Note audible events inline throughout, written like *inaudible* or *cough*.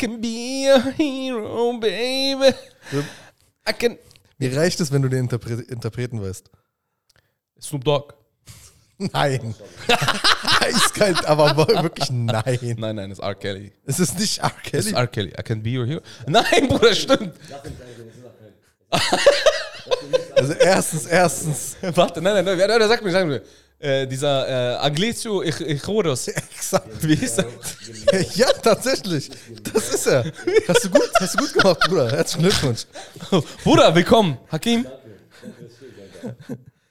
can be a hero, baby. I can. Mir reicht es, wenn du den Interpre Interpreten weißt. Snoop Dogg. Nein. *laughs* Eiskalt, aber wirklich nein. Nein, nein, das ist R. Kelly. Es ist nicht R. Kelly. ist R. Kelly. I can be your hero. Nein, Bruder, stimmt. Also erstens, erstens. Warte, nein, nein, nein, sagt mir, sag mir. Äh, dieser äh, Aglizio Ichoros. *laughs* Exakt. Wie hieß er? *laughs* Ja, tatsächlich. Das ist er. Hast du gut, hast du gut gemacht, Bruder. Herzlichen Glückwunsch. *laughs* Bruder, willkommen. Hakim.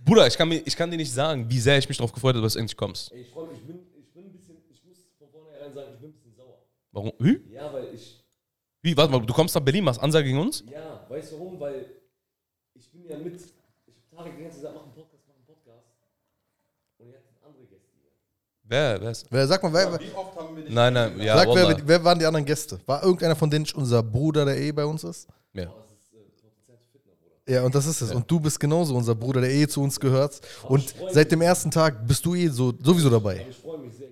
Bruder, ich kann, mir, ich kann dir nicht sagen, wie sehr ich mich darauf gefreut habe, dass du endlich kommst. Ey, ich freue mich, ich bin, ich bin ein bisschen, ich muss von vornherein sagen, ich bin ein bisschen sauer. Warum? Wie? Ja, weil ich, Wie? Warte mal, du kommst nach Berlin, machst Ansage gegen uns? ja, weißt du warum? Weil ich bin ja mit, ich hab Tarek die ganze Zeit gesagt, mach einen Podcast, mach einen Podcast. Und jetzt sind andere Gäste hier. Wer? Wer ist? Wer, sag mal, wer, Wie oft haben wir dich Nein, nein, ja, sag, Wallah. wer, wer waren die anderen Gäste? War irgendeiner von denen nicht unser Bruder, der eh bei uns ist? Ja. Ja, und das ist es. Und du bist genauso unser Bruder, der eh zu uns gehört. Und seit dem ersten Tag bist du eh so, sowieso dabei. Ich freue mich sehr.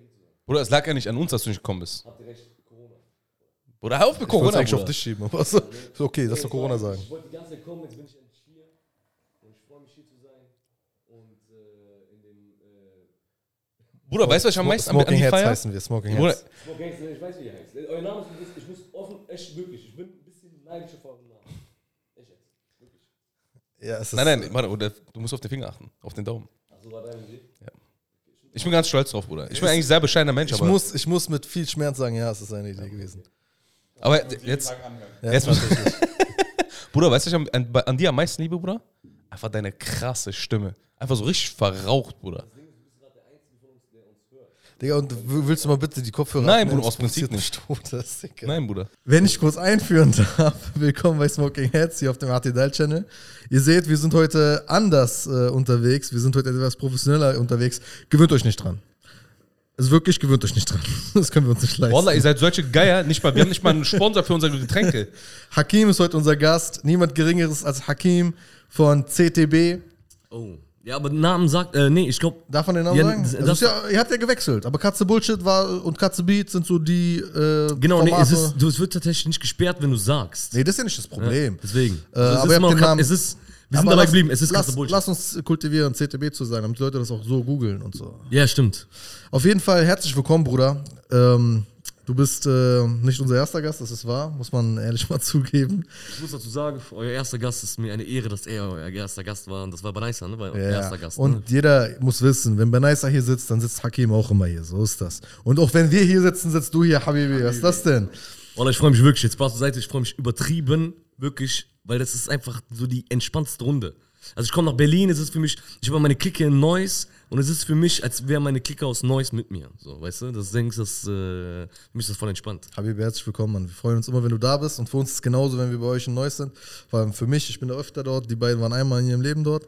Bruder, es lag ja nicht an uns, dass du nicht gekommen bist. Habt ihr recht, Corona. Bruder, hör auf mit Ich wollte Corona, eigentlich auf Bruder. dich schieben. Aber so, okay, lass doch Corona sagen. Ich wollte die ganze Zeit kommen, jetzt bin ich endlich hier. Und ich freue mich hier zu sein. Und äh, in dem, Bruder, weißt du, was ich am meisten an, an Smoking die Heads Feier? heißen wir, Smoking Bruder, Heads. Smoke Gangs, ich weiß, wie ihr heißt. Euer Name ist ich muss offen, echt wirklich, ich bin ein bisschen neidisch auf euren Namen. Echt jetzt. Wirklich. Ja, es ist, nein, nein, warte, Bruder, du musst auf den Finger achten, auf den Daumen. Also war deine Idee? Ich bin ganz stolz drauf, Bruder. Ich bin eigentlich ein sehr bescheidener Mensch, Ich aber, muss, ich muss mit viel Schmerz sagen, ja, es ist eine Idee gewesen. aber jetzt. Ja, Jetzt muss-. *laughs* Bruder, weißt du, was ich an, an, an dir am meisten liebe, Bruder? Einfach deine krasse Stimme. Einfach so richtig verraucht, Bruder. Digga, und willst du mal bitte die Kopfhörer Nein, abnehmen? Bruder, aus Prinzip nicht. *laughs* tot, das. Nein, Bruder. Wenn ich kurz einführen darf, *laughs* willkommen bei Smoking Heads hier auf dem RTL Channel. Ihr seht, wir sind heute anders äh, unterwegs, wir sind heute etwas professioneller unterwegs. Gewöhnt euch nicht dran. Also wirklich, gewöhnt euch nicht dran. *laughs* Das können wir uns nicht leisten. Wallah, ihr seid solche Geier. Nicht mal, wir haben nicht mal einen Sponsor für unsere Getränke. Hakim ist heute unser Gast. Niemand Geringeres als Hakim von CTB. Oh. Ja, aber Namen sagt, äh, nee, ich glaube, Darf man den Namen Ja, sagen? das- Also das- ist ja, ihr habt ja gewechselt, aber Katze Bullshit war und Katze Beat sind so die äh, genau, nee, Formate. es, ist, du, es wird tatsächlich nicht gesperrt, wenn du sagst. nee, das ist ja nicht das Problem. Deswegen. Äh, Also aber ihr habt den Kat- Namen- es ist, wir sind dabei lass- geblieben, es ist lass, Katze Bullshit. lass uns kultivieren, CTB zu sein, damit die Leute das auch so googeln und so. Ja, stimmt. Auf jeden Fall herzlich willkommen, Bruder. Ähm, du bist äh, nicht unser erster Gast, das ist wahr, muss man ehrlich mal zugeben. Ich muss dazu sagen, euer erster Gast ist mir eine Ehre, dass er euer erster Gast war. Und das war Banaisa, ne? War Ja. erster Gast. ne? Und jeder muss wissen, wenn Benaisa hier sitzt, dann sitzt Hakim auch immer hier. So ist das. Und auch wenn wir hier sitzen, sitzt du hier, Habibi. Was ist das denn? Wallah, ich freue mich wirklich, jetzt Spaß zur Seite, ich freue mich übertrieben, wirklich, weil das ist einfach so die entspannteste Runde. Also ich komme nach Berlin, es ist für mich, ich habe meine Clique in Neuss und es ist für mich, als wäre meine Clique aus Neuss mit mir. So, weißt du? Das denkst das, äh, mich ist das voll entspannt. Habibi, herzlich willkommen, Mann. Wir freuen uns immer, wenn du da bist. Und für uns ist es genauso, wenn wir bei euch in Neuss sind. Vor allem für mich, ich bin da öfter dort. Die beiden waren einmal in ihrem Leben dort.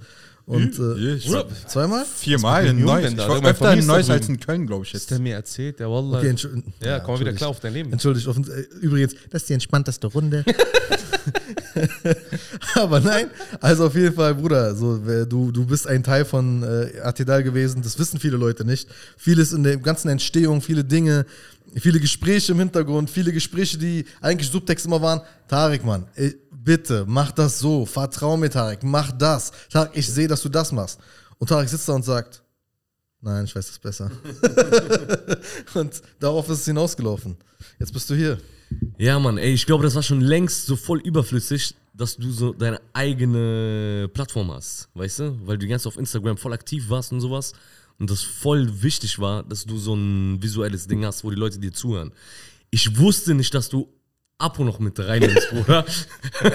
Und äh, Ich- zwei- zweimal? Viermal in Neuss. Ich war öfter in Neuss als in Köln, glaube ich jetzt. der mir erzählt, der Wallah. Okay, Entschu- ja, komm mal wieder klar auf dein Leben. Entschuldigt, äh, übrigens, das ist die entspannteste Runde. *laughs* *laughs* Aber nein, also auf jeden Fall, Bruder, so, du, du bist ein Teil von äh, Atidal gewesen, das wissen viele Leute nicht. Vieles in der ganzen Entstehung, viele Dinge, viele Gespräche im Hintergrund, viele Gespräche, die eigentlich Subtext immer waren. Tarek, Mann, bitte, mach das so, vertrau mir, Tarek, mach das. Tarek, ich sehe, dass du das machst. Und Tarek sitzt da und sagt, nein, ich weiß das besser. *laughs* und darauf ist es hinausgelaufen. Jetzt bist du hier. Ja, Mann, ey, ich glaube, das war schon längst so voll überflüssig, dass du so deine eigene Plattform hast, weißt du? Weil du ganz auf Instagram voll aktiv warst und sowas. Und das voll wichtig war, dass du so ein visuelles Ding hast, wo die Leute dir zuhören. Ich wusste nicht, dass du Apo noch mit reinnimmst, Bruder. *laughs*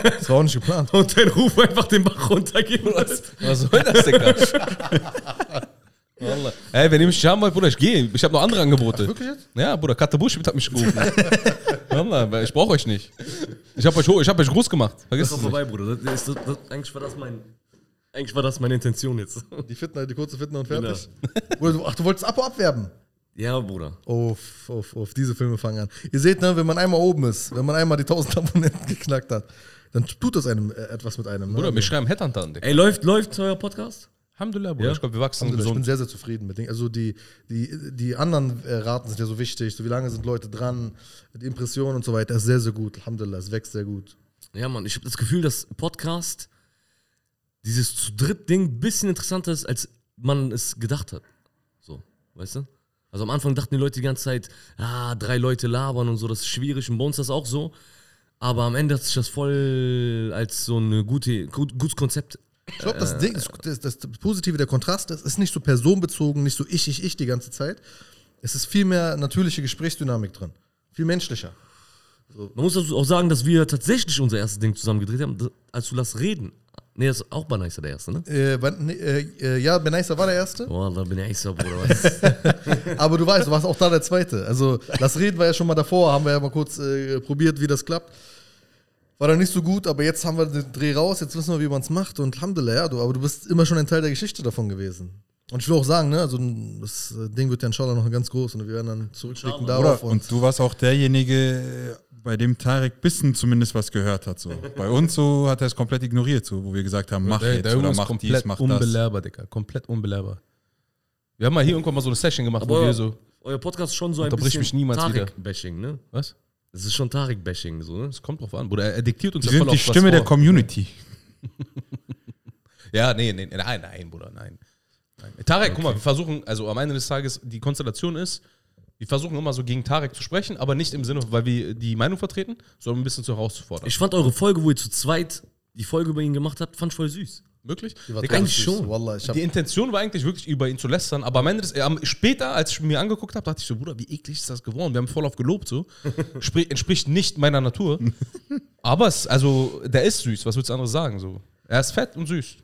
Das war auch nicht geplant. Und dein Ruf einfach den Bach runtergehen lässt. Was soll das, Digga? *laughs* Wallah. Ey, wenn ihr mich nicht haben wollt, Bruder, ich gehe. Ich habe noch andere Angebote. wirklich jetzt? Ja, Bruder, Katabusch hat mich gerufen. *laughs* Wallah, weil ich brauche euch nicht. Ich habe euch, ho- ich hab euch groß gemacht. Vergiss Das es ist nicht. vorbei, Bruder. Das ist, das, das, eigentlich, war das mein, eigentlich war das meine Intention jetzt. Die Fitner, die kurze Fitner und fertig. Oder du, ach, du wolltest Apo abwerben? Ja, Bruder. Auf, auf, auf diese Filme fangen an. Ihr seht, ne, wenn man einmal oben ist, wenn man einmal die 1000 *laughs* Abonnenten geknackt hat, dann tut das einem äh, etwas mit einem. Ne? Bruder, wir schreiben Headhunter an, Digga. Ey, läuft, läuft euer Podcast? Alhamdulillah, Bruder. Ja? Ich glaube, wir wachsen Alhamdulillah, Ich bin gesund. sehr, sehr zufrieden mit Dingen. Also die, die, die anderen äh, Raten sind ja so wichtig. So wie lange sind Leute dran, die Impressionen und so weiter. Ist sehr, sehr gut. Alhamdulillah, es wächst sehr gut. Ja, Mann, ich habe das Gefühl, dass Podcast dieses zu dritt Ding ein bisschen interessanter ist, als man es gedacht hat. So, weißt du? Also am Anfang dachten die Leute die ganze Zeit, ah, drei Leute labern und so, das ist schwierig und bei uns ist das auch so. Aber am Ende hat sich das voll als so ein gute, gut, gutes Konzept. Ich glaube, das, Ding, das, das, das Positive, der Kontrast ist, ist nicht so personenbezogen, nicht so ich, ich, ich die ganze Zeit. Es ist viel mehr natürliche Gesprächsdynamik drin. Viel menschlicher. Man muss also auch sagen, dass wir tatsächlich unser erstes Ding zusammen gedreht haben, als du Lass reden. Nee, das ist auch Banaisa der erste, ne? Äh, nee, äh, äh, ja, Benaisa war der Erste, Boah, da bin ich so, Bruder. Was? *laughs* aber du weißt, du warst auch da der Zweite. Also, das Reden war ja schon mal davor, haben wir ja mal kurz äh, probiert, wie das klappt. War dann nicht so gut, aber jetzt haben wir den Dreh raus, jetzt wissen wir, wie man es macht und Alhamdulillah, ja, du, aber du bist immer schon ein Teil der Geschichte davon gewesen. Und ich will auch sagen, ne, also das äh, Ding wird ja inshallah noch ganz groß und wir werden dann zurückblicken darauf. Oder, und du warst auch derjenige, bei dem Tarek bisschen zumindest was gehört hat. So. *laughs* Bei uns so hat er es komplett ignoriert, so, wo wir gesagt haben, mach Der, jetzt der oder ist mach komplett dies, mach das. unbelehrbar, Digga. Komplett unbelehrbar. Wir haben mal hier irgendwann mal so eine Session gemacht, wo Aber wir so. euer Podcast ist schon so ein bisschen mich niemals wieder. Tarek-Bashing, ne? Was? Es ist schon Tarek-Bashing, so, ne? Das kommt drauf an, Bruder. Er diktiert uns Die ja sind voll die auf was Stimme der vor. Community. *laughs* Ja, nee, nee, nein, nein, Bruder, nein. nein. Tarek, guck mal, wir versuchen, also am Ende des Tages, die Konstellation ist, wir versuchen immer so gegen Tarek zu sprechen, aber nicht im Sinne, weil wir die Meinung vertreten, sondern ein bisschen zu herauszufordern. Ich fand eure Folge, wo ihr zu zweit die Folge über ihn gemacht habt, fand ich voll süß. Wirklich? Die war Digga, ganz eigentlich schon. Wallah, Die Intention war eigentlich wirklich über ihn zu lästern, aber am Ende des, äh, später, als ich mir angeguckt habe, dachte ich so, Bruder, wie eklig ist das geworden? Wir haben voll auf gelobt so. Spri entspricht nicht meiner Natur. *laughs* aber es, also, der ist süß, was willst du anderes sagen so? Er ist fett und süß.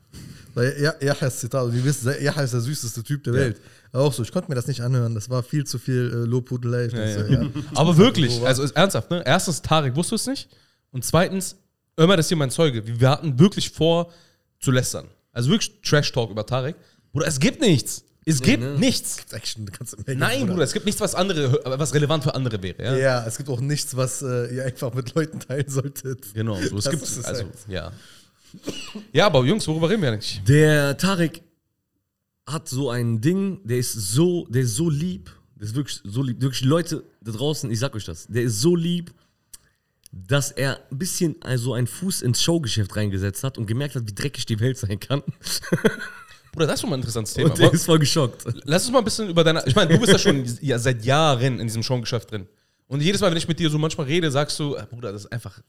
Weil Ja, Yahya ist Zitat. Und ihr wisst, Yahya ist der süßeste Typ der Welt. Auch so, ich konnte mir das nicht anhören. Das war viel zu viel äh, Lobhudelei. So, ja. *laughs* Aber wirklich, also ist ernsthaft, ne? Erstens, Tarek wusste es nicht. Und zweitens, Ömer ist hier mein Zeuge. Wir hatten wirklich vor zu lästern. Also wirklich Trash-Talk über Tarek. Bruder, es gibt nichts. Es gibt ne? nichts. Das ist echt eine ganze Menge. Nein, Bruder, es gibt nichts, was andere, was relevant für andere wäre. Ja, Ja, es gibt auch nichts, was äh, ihr einfach mit Leuten teilen solltet. genau. So, es Das gibt, ist es also, halt. ja. Ja, aber Jungs, worüber reden wir eigentlich? Der Tarek hat so ein Ding, der ist so, der ist so lieb, der ist wirklich so lieb. Wirklich Leute da draußen, ich sag euch das, der ist so lieb, dass er ein bisschen also einen Fuß ins Showgeschäft reingesetzt hat und gemerkt hat, wie dreckig die Welt sein kann. *laughs* Bruder, das ist schon mal ein interessantes Thema. Und der ist voll geschockt. Lass uns mal ein bisschen über deine. Ich meine, du bist ja schon ja, seit Jahren in diesem Showgeschäft drin. Und jedes Mal, wenn ich mit dir so manchmal rede, sagst du, äh, Bruder, das ist einfach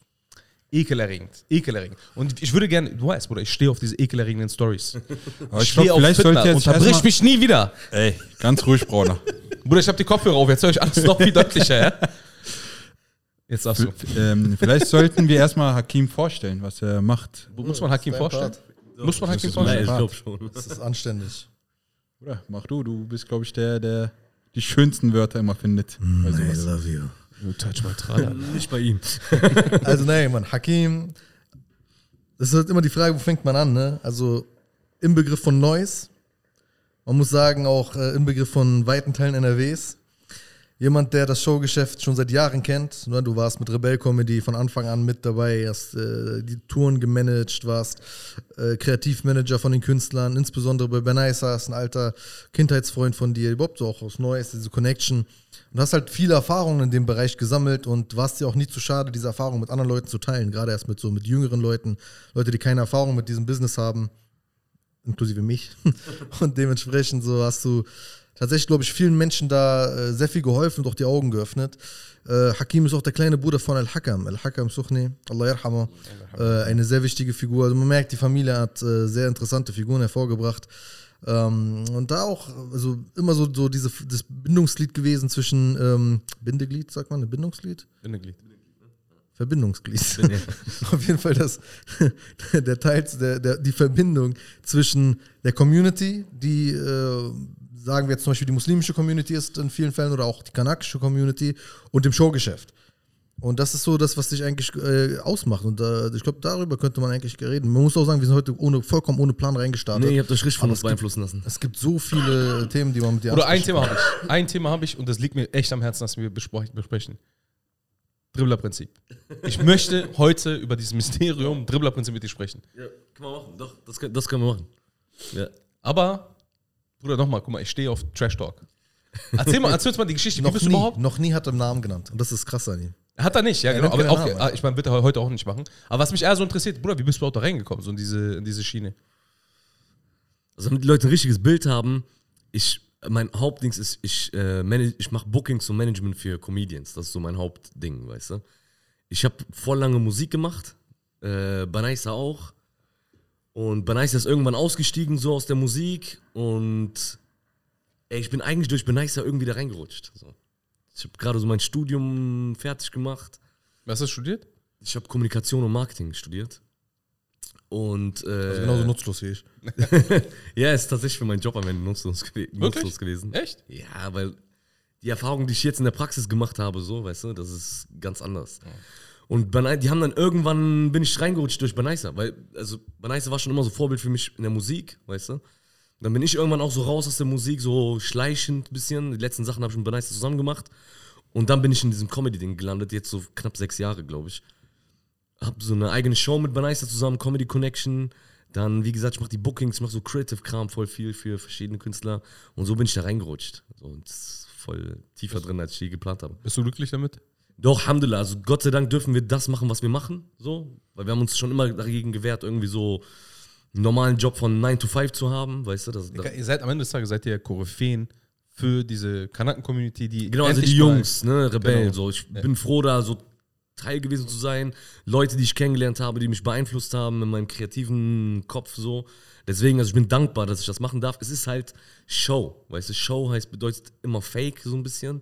ekelerregend. Ekelerregend. Und ich würde gerne, du weißt, Bruder, ich stehe auf diese ekelerregenden Stories. *laughs* Aber ich glaube, vielleicht sollte jetzt Unterbrich erstmal- mich nie wieder. Ey, ganz ruhig, Bruder. Bruder, ich habe die Kopfhörer auf, jetzt höre ich alles noch viel *laughs* deutlicher, ja? Jetzt sagst du. ähm, vielleicht sollten wir erstmal Hakim vorstellen, was er macht. Muss man Hakim vorstellen? Part. Muss man Hakim ist Nein, vorstellen? ich glaube schon. Das ist anständig. Oder mach du, du bist, glaube ich, der, der die schönsten Wörter immer findet. bei sowas. love you. Touch my tralala. *laughs* Nicht bei ihm. *laughs* Also, nein, Mann, Hakim, das ist halt immer die Frage, wo fängt man an, ne? Also, im Begriff von Neues, man muss sagen, auch äh, im Begriff von weiten Teilen NRWs. Jemand, der das Showgeschäft schon seit Jahren kennt. Ne? Du warst mit Rebell Comedy von Anfang an mit dabei, hast äh, die Touren gemanagt, warst äh, Kreativmanager von den Künstlern, insbesondere bei Benaisa, ist ein alter Kindheitsfreund von dir, überhaupt so auch aus Neues, diese Connection. Und hast halt viele Erfahrungen in dem Bereich gesammelt und warst dir auch nie zu schade, diese Erfahrung mit anderen Leuten zu teilen, gerade erst mit so mit jüngeren Leuten, Leute, die keine Erfahrung mit diesem Business haben, inklusive mich. *laughs* Und dementsprechend so hast du tatsächlich, glaube ich, vielen Menschen da äh, sehr viel geholfen und auch die Augen geöffnet. Äh, Hakim ist auch der kleine Bruder von Al-Hakam. Al-Hakam Suchni, Allah yarhama. Äh, eine sehr wichtige Figur. Also man merkt, die Familie hat äh, sehr interessante Figuren hervorgebracht. Ähm, und da auch, also immer so, so diese, das Bindungsglied gewesen zwischen, ähm, Bindeglied, sagt man, Bindungsglied? Bindeglied. Verbindungsglied. *laughs* Auf jeden Fall das, *laughs* der Teil, der, der, die Verbindung zwischen der Community, die, äh, sagen wir jetzt zum Beispiel die muslimische Community ist in vielen Fällen oder auch die kanakische Community und dem Showgeschäft. Und das ist so das, was dich eigentlich äh, ausmacht. Und äh, ich glaube, darüber könnte man eigentlich reden. Man muss auch sagen, wir sind heute ohne, vollkommen ohne Plan reingestartet. Nee, ihr habt euch richtig von uns es gibt- beeinflussen lassen. Es gibt so viele *laughs* Themen, die man mit dir Oder ein Thema habe ich. Ein Thema habe ich und das liegt mir echt am Herzen, dass wir besprechen. Dribblerprinzip. Ich möchte heute über dieses Mysterium Dribblerprinzip mit dir sprechen. Ja, kann man machen. Doch, das, kann- das können wir machen. Ja. Aber, Bruder, nochmal, guck mal, ich stehe auf Trash Talk. Erzähl, mal, erzähl uns mal die Geschichte. Wie Noch bist nie, du überhaupt? noch nie hat er einen Namen genannt. Und das ist krass an ihm. Hat er nicht, ja, Er genau. Aber auch, Namen, ah, ich meine, wird er heute auch nicht machen. Aber was mich eher so interessiert, Bruder, wie bist du auch da reingekommen, so in diese, in diese Schiene? Also damit die Leute ein richtiges Bild haben, ich, mein Hauptding ist, ich, äh, manage, ich mache Bookings und Management für Comedians. Das ist so mein Hauptding, weißt du. Ich habe voll lange Musik gemacht, äh, Banaisa auch. Und Banaisa ist irgendwann ausgestiegen so aus der Musik und ey, ich bin eigentlich durch Banaisa irgendwie da reingerutscht. So. Ich habe gerade so mein Studium fertig gemacht. Was hast du studiert? Ich habe Kommunikation und Marketing studiert. Und äh, Also genauso nutzlos wie ich. *laughs* ja, ist tatsächlich für meinen Job am Ende nutzlos, gew nutzlos gewesen. Echt? Ja, weil die Erfahrung, die ich jetzt in der Praxis gemacht habe, so, weißt du, das ist ganz anders. Und Banai, die haben dann irgendwann, bin ich reingerutscht durch Banaisa, weil, also Banaisa war schon immer so Vorbild für mich in der Musik, weißt du. Dann bin ich irgendwann auch so raus aus der Musik, so schleichend ein bisschen. Die letzten Sachen habe ich mit Banaisa zusammen gemacht. Und dann bin ich in diesem Comedy-Ding gelandet, jetzt so knapp sechs Jahre, glaube ich. Hab so eine eigene Show mit Banaisa zusammen, Comedy Connection. Dann, wie gesagt, ich mache die Bookings, ich mache so Creative-Kram voll viel für verschiedene Künstler. Und so bin ich da reingerutscht. So, und voll tiefer drin, als ich je geplant habe. Bist du glücklich damit? Doch, Alhamdulillah, also Gott sei Dank dürfen wir das machen, was wir machen, so, weil wir haben uns schon immer dagegen gewehrt, irgendwie so einen normalen Job von 9 to 5 zu haben, weißt du, das, das Ihr seid am Ende des Tages seid ihr Koryphäen für diese Kanaken-Community, die. genau, also die Jungs, ne, Rebellen, Genau. so, ich bin froh, da so Teil gewesen zu sein, Leute, die ich kennengelernt habe, die mich beeinflusst haben in meinem kreativen Kopf, so, deswegen, also ich bin dankbar, dass ich das machen darf, es ist halt Show, weißt du, Show heißt, bedeutet immer Fake, so ein bisschen,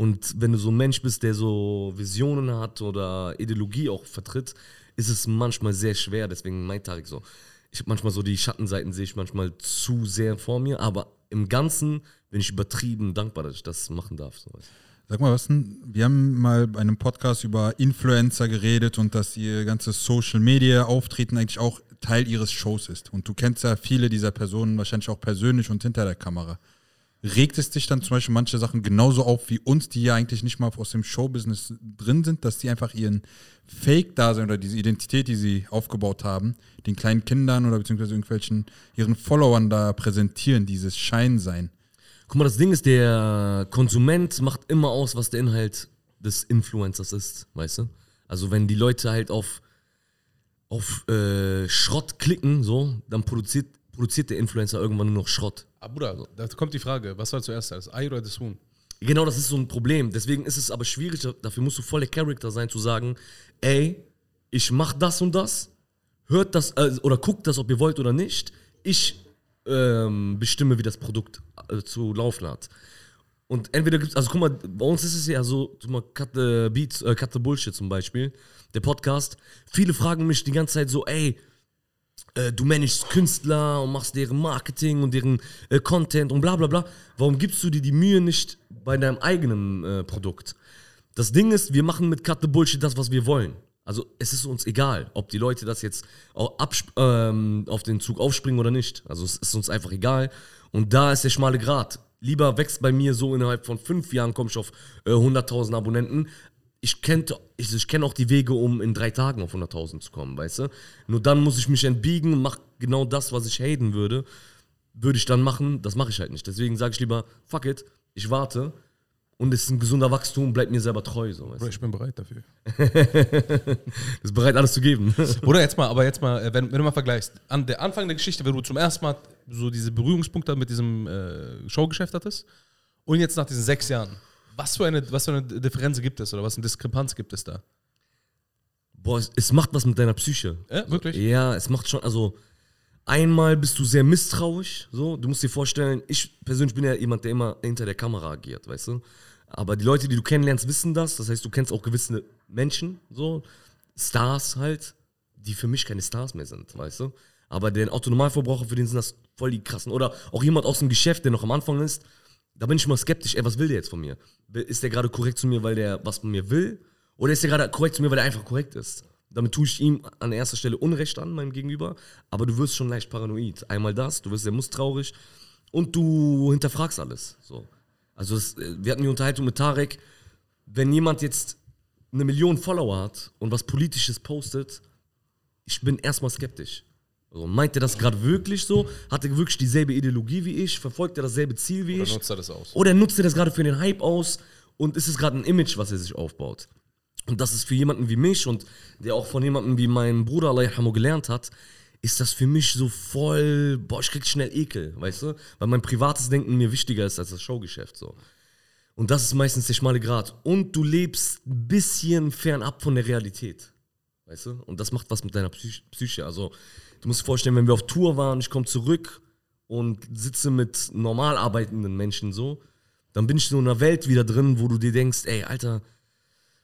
und wenn du so ein Mensch bist, der so Visionen hat oder Ideologie auch vertritt, ist es manchmal sehr schwer. Deswegen mein Tarek so. Ich habe manchmal so die Schattenseiten, sehe ich manchmal zu sehr vor mir, aber im Ganzen bin ich übertrieben dankbar, dass ich das machen darf. So. Sag mal, was denn? Wir haben mal bei einem Podcast über Influencer geredet und dass ihr ganzes Social Media Auftreten eigentlich auch Teil ihres Shows ist. Und du kennst ja viele dieser Personen wahrscheinlich auch persönlich und hinter der Kamera. Regt es dich dann zum Beispiel manche Sachen genauso auf wie uns, die ja eigentlich nicht mal aus dem Showbusiness drin sind, dass die einfach ihren Fake-Dasein oder diese Identität, die sie aufgebaut haben, den kleinen Kindern oder beziehungsweise irgendwelchen ihren Followern da präsentieren, dieses Scheinsein. Guck mal, das Ding ist, der Konsument macht immer aus, was der Inhalt des Influencers ist, weißt du? Also wenn die Leute halt auf, auf äh, Schrott klicken, so, dann produziert, produziert der Influencer irgendwann nur noch Schrott. Ah, Bruder, da kommt die Frage: Was war zuerst da? Das Ei oder das Huhn? Genau, das ist so ein Problem. Deswegen ist es aber schwierig, dafür musst du voller Charakter sein, zu sagen, ey, ich mach das und das, hört das äh, oder guckt das, ob ihr wollt oder nicht. Ich ähm, bestimme, wie das Produkt äh, zu laufen hat. Und entweder gibt's, also guck mal, bei uns ist es ja so, guck mal, Cut the Beats, äh, Cut the Bullshit zum Beispiel, der Podcast. Viele fragen mich die ganze Zeit so, ey, äh, du managst Künstler und machst deren Marketing und deren äh, Content und bla bla bla. Warum gibst du dir die Mühe nicht bei deinem eigenen äh, Produkt? Das Ding ist, wir machen mit Cut the Bullshit das, was wir wollen. Also es ist uns egal, ob die Leute das jetzt ähm, auf den Zug aufspringen oder nicht. Also es ist uns einfach egal. Und da ist der schmale Grat. Lieber wächst bei mir so innerhalb von fünf Jahren, komme ich auf äh, 100.000 Abonnenten. Ich kenne ich, ich kenn auch die Wege, um in drei Tagen auf 100.000 zu kommen, weißt du? Nur dann muss ich mich entbiegen und mache genau das, was ich haten würde. Würde ich dann machen, das mache ich halt nicht. Deswegen sage ich lieber, fuck it, ich warte. Und es ist ein gesunder Wachstum, bleib mir selber treu. So, weißt Bruder, ich bin bereit dafür. *laughs* du? Ist bereit, alles zu geben. *laughs* Oder jetzt mal, aber jetzt mal, äh, wenn, wenn du mal vergleichst, an der Anfang der Geschichte, wenn du zum ersten Mal so diese Berührungspunkte mit diesem äh, Showgeschäft hattest und jetzt nach diesen sechs Jahren, was für eine, was für eine Differenz gibt es oder was für eine Diskrepanz gibt es da? Boah, es, es macht was mit deiner Psyche. Ja, wirklich? Ja, es macht schon, also einmal bist du sehr misstrauisch, so, du musst dir vorstellen, ich persönlich bin ja jemand, der immer hinter der Kamera agiert, weißt du? Aber die Leute, die du kennenlernst, wissen das, das heißt, du kennst auch gewisse Menschen, so, Stars halt, die für mich keine Stars mehr sind, weißt du? Aber der Autonormalverbraucher, für den sind das voll die krassen. Oder auch jemand aus dem Geschäft, der noch am Anfang ist, da bin ich mal skeptisch, ey, was will der jetzt von mir? Ist der gerade korrekt zu mir, weil der was von mir will? Oder ist der gerade korrekt zu mir, weil er einfach korrekt ist? Damit tue ich ihm an erster Stelle Unrecht an, meinem Gegenüber, aber du wirst schon leicht paranoid. Einmal das, du wirst sehr misstrauisch und du hinterfragst alles. So. Also es, äh, wir hatten die Unterhaltung mit Tarek, wenn jemand jetzt eine Million Follower hat und was Politisches postet, ich bin erstmal skeptisch. Also meint er das gerade wirklich so? Hat er wirklich dieselbe Ideologie wie ich? Verfolgt er dasselbe Ziel wie Oder ich? nutzt er das aus? Oder nutzt er das gerade für den Hype aus und ist es gerade ein Image, was er sich aufbaut? Und das ist für jemanden wie mich und der auch von jemandem wie meinem Bruder Allah yarhamu, gelernt hat, ist das für mich so voll, boah, ich krieg schnell Ekel, weißt du? Weil mein privates Denken mir wichtiger ist als das Showgeschäft so. Und das ist meistens der schmale Grat. Und du lebst ein bisschen fernab von der Realität. Weißt du? Und das macht was mit deiner Psych Psyche. Also, du musst dir vorstellen, wenn wir auf Tour waren, ich komme zurück und sitze mit normal arbeitenden Menschen so, dann bin ich so in einer Welt wieder drin, wo du dir denkst, ey, Alter,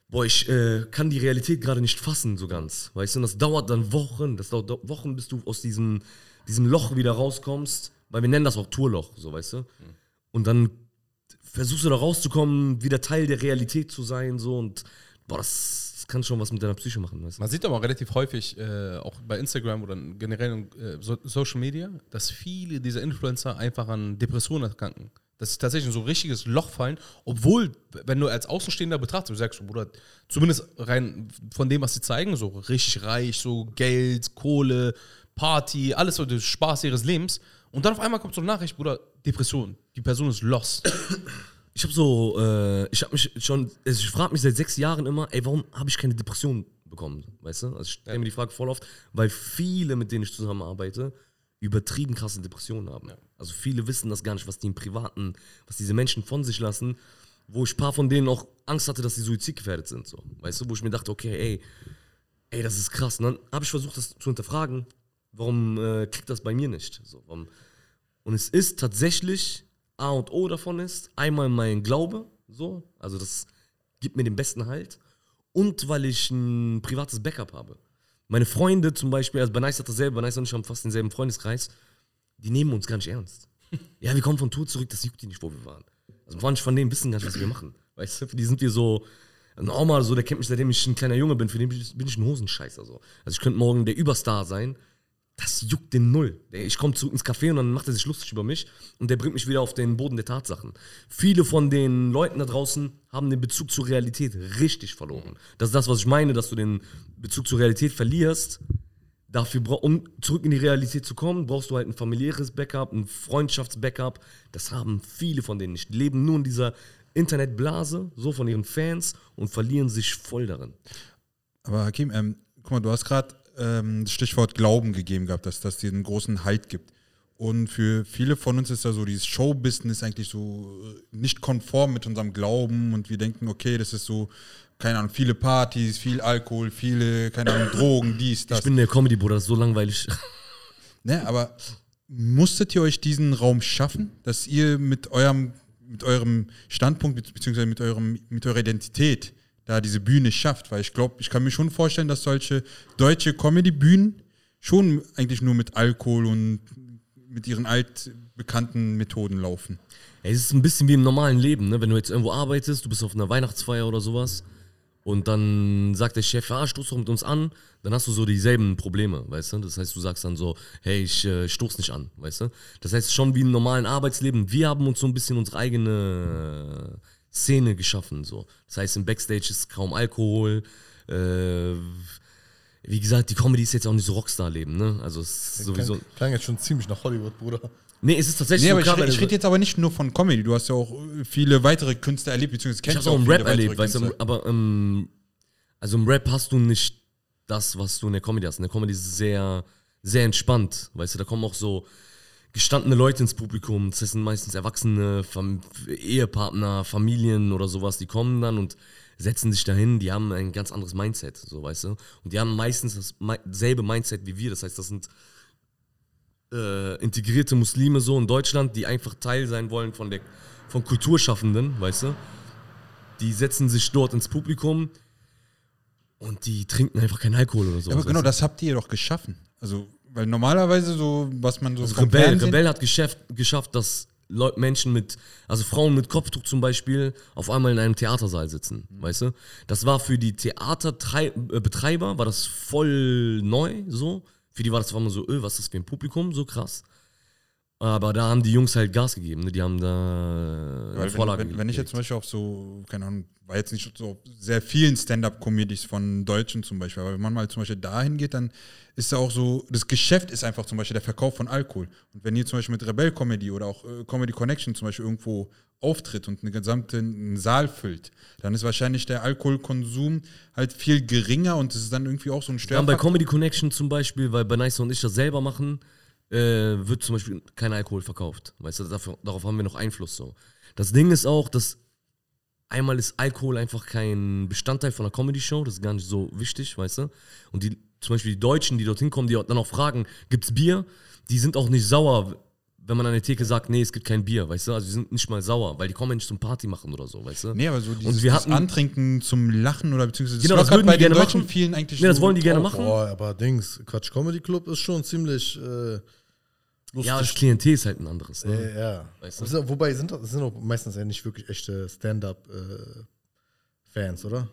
boah, ich äh, kann die Realität gerade nicht fassen so ganz. Weißt du? Und das dauert dann Wochen, das dauert Wochen, bis du aus diesem, diesem Loch wieder rauskommst, weil wir nennen das auch Tourloch, so, weißt du? Und dann versuchst du da rauszukommen, wieder Teil der Realität zu sein, so und boah, das, das kann schon was mit deiner Psyche machen, weißt du? Man sieht aber relativ häufig, äh, auch bei Instagram oder generell in äh, so Social Media, dass viele dieser Influencer einfach an Depressionen erkranken. Dass sie tatsächlich in so ein richtiges Loch fallen, obwohl, wenn du als Außenstehender betrachtest, du sagst, Bruder, zumindest rein von dem, was sie zeigen, so richtig reich, so Geld, Kohle, Party, alles so der Spaß ihres Lebens. Und dann auf einmal kommt so eine Nachricht, Bruder, Depression. Die Person ist lost. Ich habe so, äh, ich habe mich schon, also ich frage mich seit sechs Jahren immer, ey, warum habe ich keine Depression bekommen, weißt du? Also ich stelle mir die Frage voll oft, weil viele, mit denen ich zusammenarbeite, übertrieben krasse Depressionen haben. Also viele wissen das gar nicht, was die im Privaten, was diese Menschen von sich lassen, wo ich ein paar von denen auch Angst hatte, dass sie suizidgefährdet sind, so. Weißt du, wo ich mir dachte, okay, ey, ey, das ist krass. Und dann habe ich versucht, das zu hinterfragen, warum äh, klickt das bei mir nicht? So, warum, und es ist tatsächlich, A und O davon ist, einmal mein Glaube, so, also das gibt mir den besten Halt. Und weil ich ein privates Backup habe. Meine Freunde zum Beispiel, also Banais hat dasselbe, Banais und ich haben fast denselben Freundeskreis, die nehmen uns gar nicht ernst. *laughs* Ja, wir kommen von Tour zurück, das juckt die nicht, wo wir waren. Also manche von denen wissen gar nicht, was wir machen. Weißt du, für die sind wir so, ein Oma, so, der kennt mich, seitdem ich ein kleiner Junge bin, für den bin ich, bin ich ein Hosenscheißer. So. Also ich könnte morgen der Überstar sein, das juckt den null. Ich komme zurück ins Café und dann macht er sich lustig über mich und der bringt mich wieder auf den Boden der Tatsachen. Viele von den Leuten da draußen haben den Bezug zur Realität richtig verloren. Das ist das, was ich meine, dass du den Bezug zur Realität verlierst. Dafür, um zurück in die Realität zu kommen, brauchst du halt ein familiäres Backup, ein Freundschaftsbackup. Das haben viele von denen nicht. Die leben nur in dieser Internetblase, so von ihren Fans und verlieren sich voll darin. Aber Hakim, ähm, guck mal, du hast gerade ähm, das Stichwort Glauben gegeben gehabt, dass das dir einen großen Halt gibt. Und für viele von uns ist da so dieses Showbusiness eigentlich so äh, nicht konform mit unserem Glauben und wir denken, okay, das ist so, keine Ahnung, viele Partys, viel Alkohol, viele, keine Ahnung, Drogen, dies, das. Ich bin der Comedy-Bruder, so langweilig. Ne, aber musstet ihr euch diesen Raum schaffen, dass ihr mit eurem, mit eurem Standpunkt be- beziehungsweise mit, eurem, mit eurer Identität da diese Bühne schafft? Weil ich glaube, ich kann mir schon vorstellen, dass solche deutsche Comedy-Bühnen schon eigentlich nur mit Alkohol und mit ihren altbekannten Methoden laufen. Ja, es ist ein bisschen wie im normalen Leben, ne? Wenn du jetzt irgendwo arbeitest, du bist auf einer Weihnachtsfeier oder sowas und dann sagt der Chef, ah, stoß doch mit uns an, dann hast du so dieselben Probleme, weißt du? Das heißt, du sagst dann so, hey, ich äh, stoß nicht an, weißt du? Das heißt, schon wie im normalen Arbeitsleben, wir haben uns so ein bisschen unsere eigene Szene geschaffen, so. Das heißt, im Backstage ist kaum Alkohol, äh, wie gesagt, die Comedy ist jetzt auch nicht so Rockstar-Leben, ne? Also es ist sowieso. Klang, klang jetzt schon ziemlich nach Hollywood, Bruder. Nee, es ist tatsächlich Nee, so aber ich, ich rede jetzt aber nicht nur von Comedy. Du hast ja auch viele weitere Künstler erlebt, beziehungsweise Ich kennst hab's du auch im Rap erlebt, weißt du, aber ähm, also im Rap hast du nicht das, was du in der Comedy hast. In der Comedy ist es sehr, sehr entspannt, weißt du, da kommen auch so gestandene Leute ins Publikum, das sind meistens erwachsene Fam Ehepartner, Familien oder sowas, die kommen dann und setzen sich dahin, die haben ein ganz anderes Mindset, so weißt du, und die haben meistens das mei- selbe Mindset wie wir, das heißt, das sind äh, integrierte Muslime so in Deutschland, die einfach Teil sein wollen von der von Kulturschaffenden, weißt du? Die setzen sich dort ins Publikum und die trinken einfach keinen Alkohol oder so. Ja, aber genau, das habt ihr doch geschaffen. Also, weil normalerweise so, was man so also Rebell, Rebell hat geschafft, geschafft, dass Leute, Menschen mit, also Frauen mit Kopftuch zum Beispiel, auf einmal in einem Theatersaal sitzen, weißt du? Das war für die Theaterbetreiber, war das voll neu, so. Für die war das auf einmal so, öh, was ist das für ein Publikum, so krass. Aber da haben die Jungs halt Gas gegeben, ne? die haben da eine Weil Vorlage wenn, wenn, wenn ich jetzt zum Beispiel auf so, keine Ahnung, war jetzt nicht so sehr vielen Stand-Up-Comedies von Deutschen zum Beispiel, aber wenn man mal zum Beispiel dahin geht, dann ist da auch so, das Geschäft ist einfach zum Beispiel der Verkauf von Alkohol. Und wenn ihr zum Beispiel mit Rebell Comedy oder auch äh, Comedy Connection zum Beispiel irgendwo auftritt und einen gesamten Saal füllt, dann ist wahrscheinlich der Alkoholkonsum halt viel geringer und es ist dann irgendwie auch so ein Wir haben bei Störfaktor. Comedy Connection zum Beispiel, weil bei Nice und ich das selber machen, äh, wird zum Beispiel kein Alkohol verkauft. Weißt du, dafür, darauf haben wir noch Einfluss so. Das Ding ist auch, dass einmal ist Alkohol einfach kein Bestandteil von einer Comedy-Show, das ist gar nicht so wichtig, weißt du? Und die, zum Beispiel die Deutschen, die dorthin kommen, die dann auch fragen, gibt's Bier? Die sind auch nicht sauer, wenn man an der Theke sagt, nee, es gibt kein Bier, weißt du? Also die sind nicht mal sauer, weil die kommen ja nicht zum Party machen oder so, weißt du? Nee, aber so dieses, wir das hatten- Antrinken zum Lachen oder beziehungsweise Genau, das würden bei die den gerne Deutschen machen. vielen eigentlich Nee, das wollen die gerne machen. Boah, aber Dings, Quatsch Comedy Club ist schon ziemlich äh, lustig. Ja, das Klientel ist halt ein anderes. Ne? Ja, ja. Weißt du? Wobei sind das sind auch meistens ja nicht wirklich echte Stand-up-Fans, oder?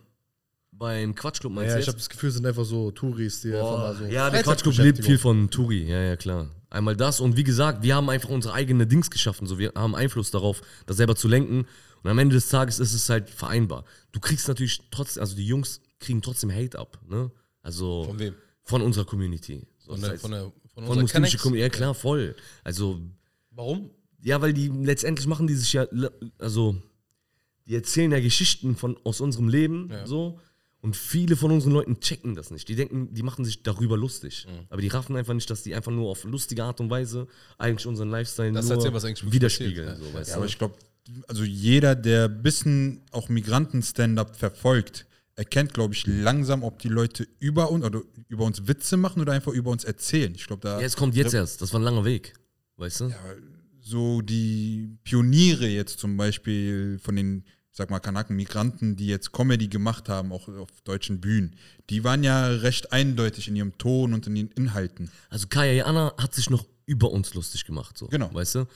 Beim Quatschclub meinst Ja, du ich jetzt? habe das Gefühl, es sind einfach so Touris, die einfach mal so. ja, der Quatschclub lebt viel von Turi, ja, ja, klar. Einmal das und wie gesagt, wir haben einfach unsere eigene Dings geschaffen, so wir haben Einfluss darauf, das selber zu lenken und am Ende des Tages ist es halt vereinbar. Du kriegst natürlich trotzdem, also die Jungs kriegen trotzdem Hate ab, ne? Also Von wem? von unserer Community. Von der, von der, von von unserer muslimischer? Community, ja klar, voll. Also Warum? ja, weil die letztendlich machen die sich ja, also die erzählen ja Geschichten von aus unserem Leben Ja. so und viele von unseren Leuten checken das nicht. Die denken, die machen sich darüber lustig, Mhm. aber die raffen einfach nicht, dass die einfach nur auf lustige Art und Weise eigentlich unseren Lifestyle Das nur erzählen, was eigentlich widerspiegeln. passiert, ja. So, weißt Ja, du? aber ich glaube, also jeder, der ein bisschen auch Migranten-Stand-up verfolgt, erkennt, glaube ich, langsam, ob die Leute über uns oder über uns Witze machen oder einfach über uns erzählen. Ich glaube, da ja, es kommt jetzt erst. Das war ein langer Weg, weißt du? so die Pioniere jetzt zum Beispiel von den, sag mal, Kanaken, Migranten, die jetzt Comedy gemacht haben, auch auf deutschen Bühnen, die waren ja recht eindeutig in ihrem Ton und in den Inhalten. Also Kaya Jana hat sich noch über uns lustig gemacht, so. Genau. Weißt du?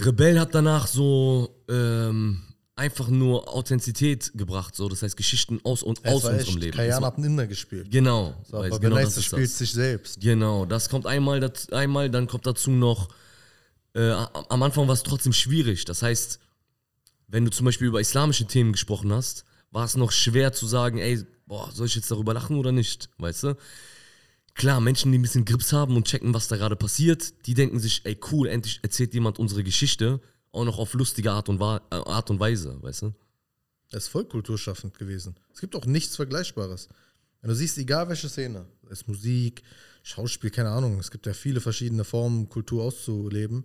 Rebell hat danach so ähm, einfach nur Authentizität gebracht, so. Das heißt Geschichten aus und Es aus war unserem echt, Leben. Das war- hat einen Inder gespielt. Genau. So, aber genau genau das spielt das. sich selbst. Genau, das kommt einmal, das, einmal, dann kommt dazu noch, äh, am Anfang war es trotzdem schwierig. Das heißt, wenn du zum Beispiel über islamische Themen gesprochen hast, war es noch schwer zu sagen, ey, boah, soll ich jetzt darüber lachen oder nicht, weißt du? Klar, Menschen, die ein bisschen Grips haben und checken, was da gerade passiert, die denken sich, ey, cool, endlich erzählt jemand unsere Geschichte, auch noch auf lustige Art und, äh, Art und Weise, weißt du? Er ist voll kulturschaffend gewesen. Es gibt auch nichts Vergleichbares. Wenn du siehst, egal welche Szene, es Musik, Schauspiel, keine Ahnung, es gibt ja viele verschiedene Formen, Kultur auszuleben,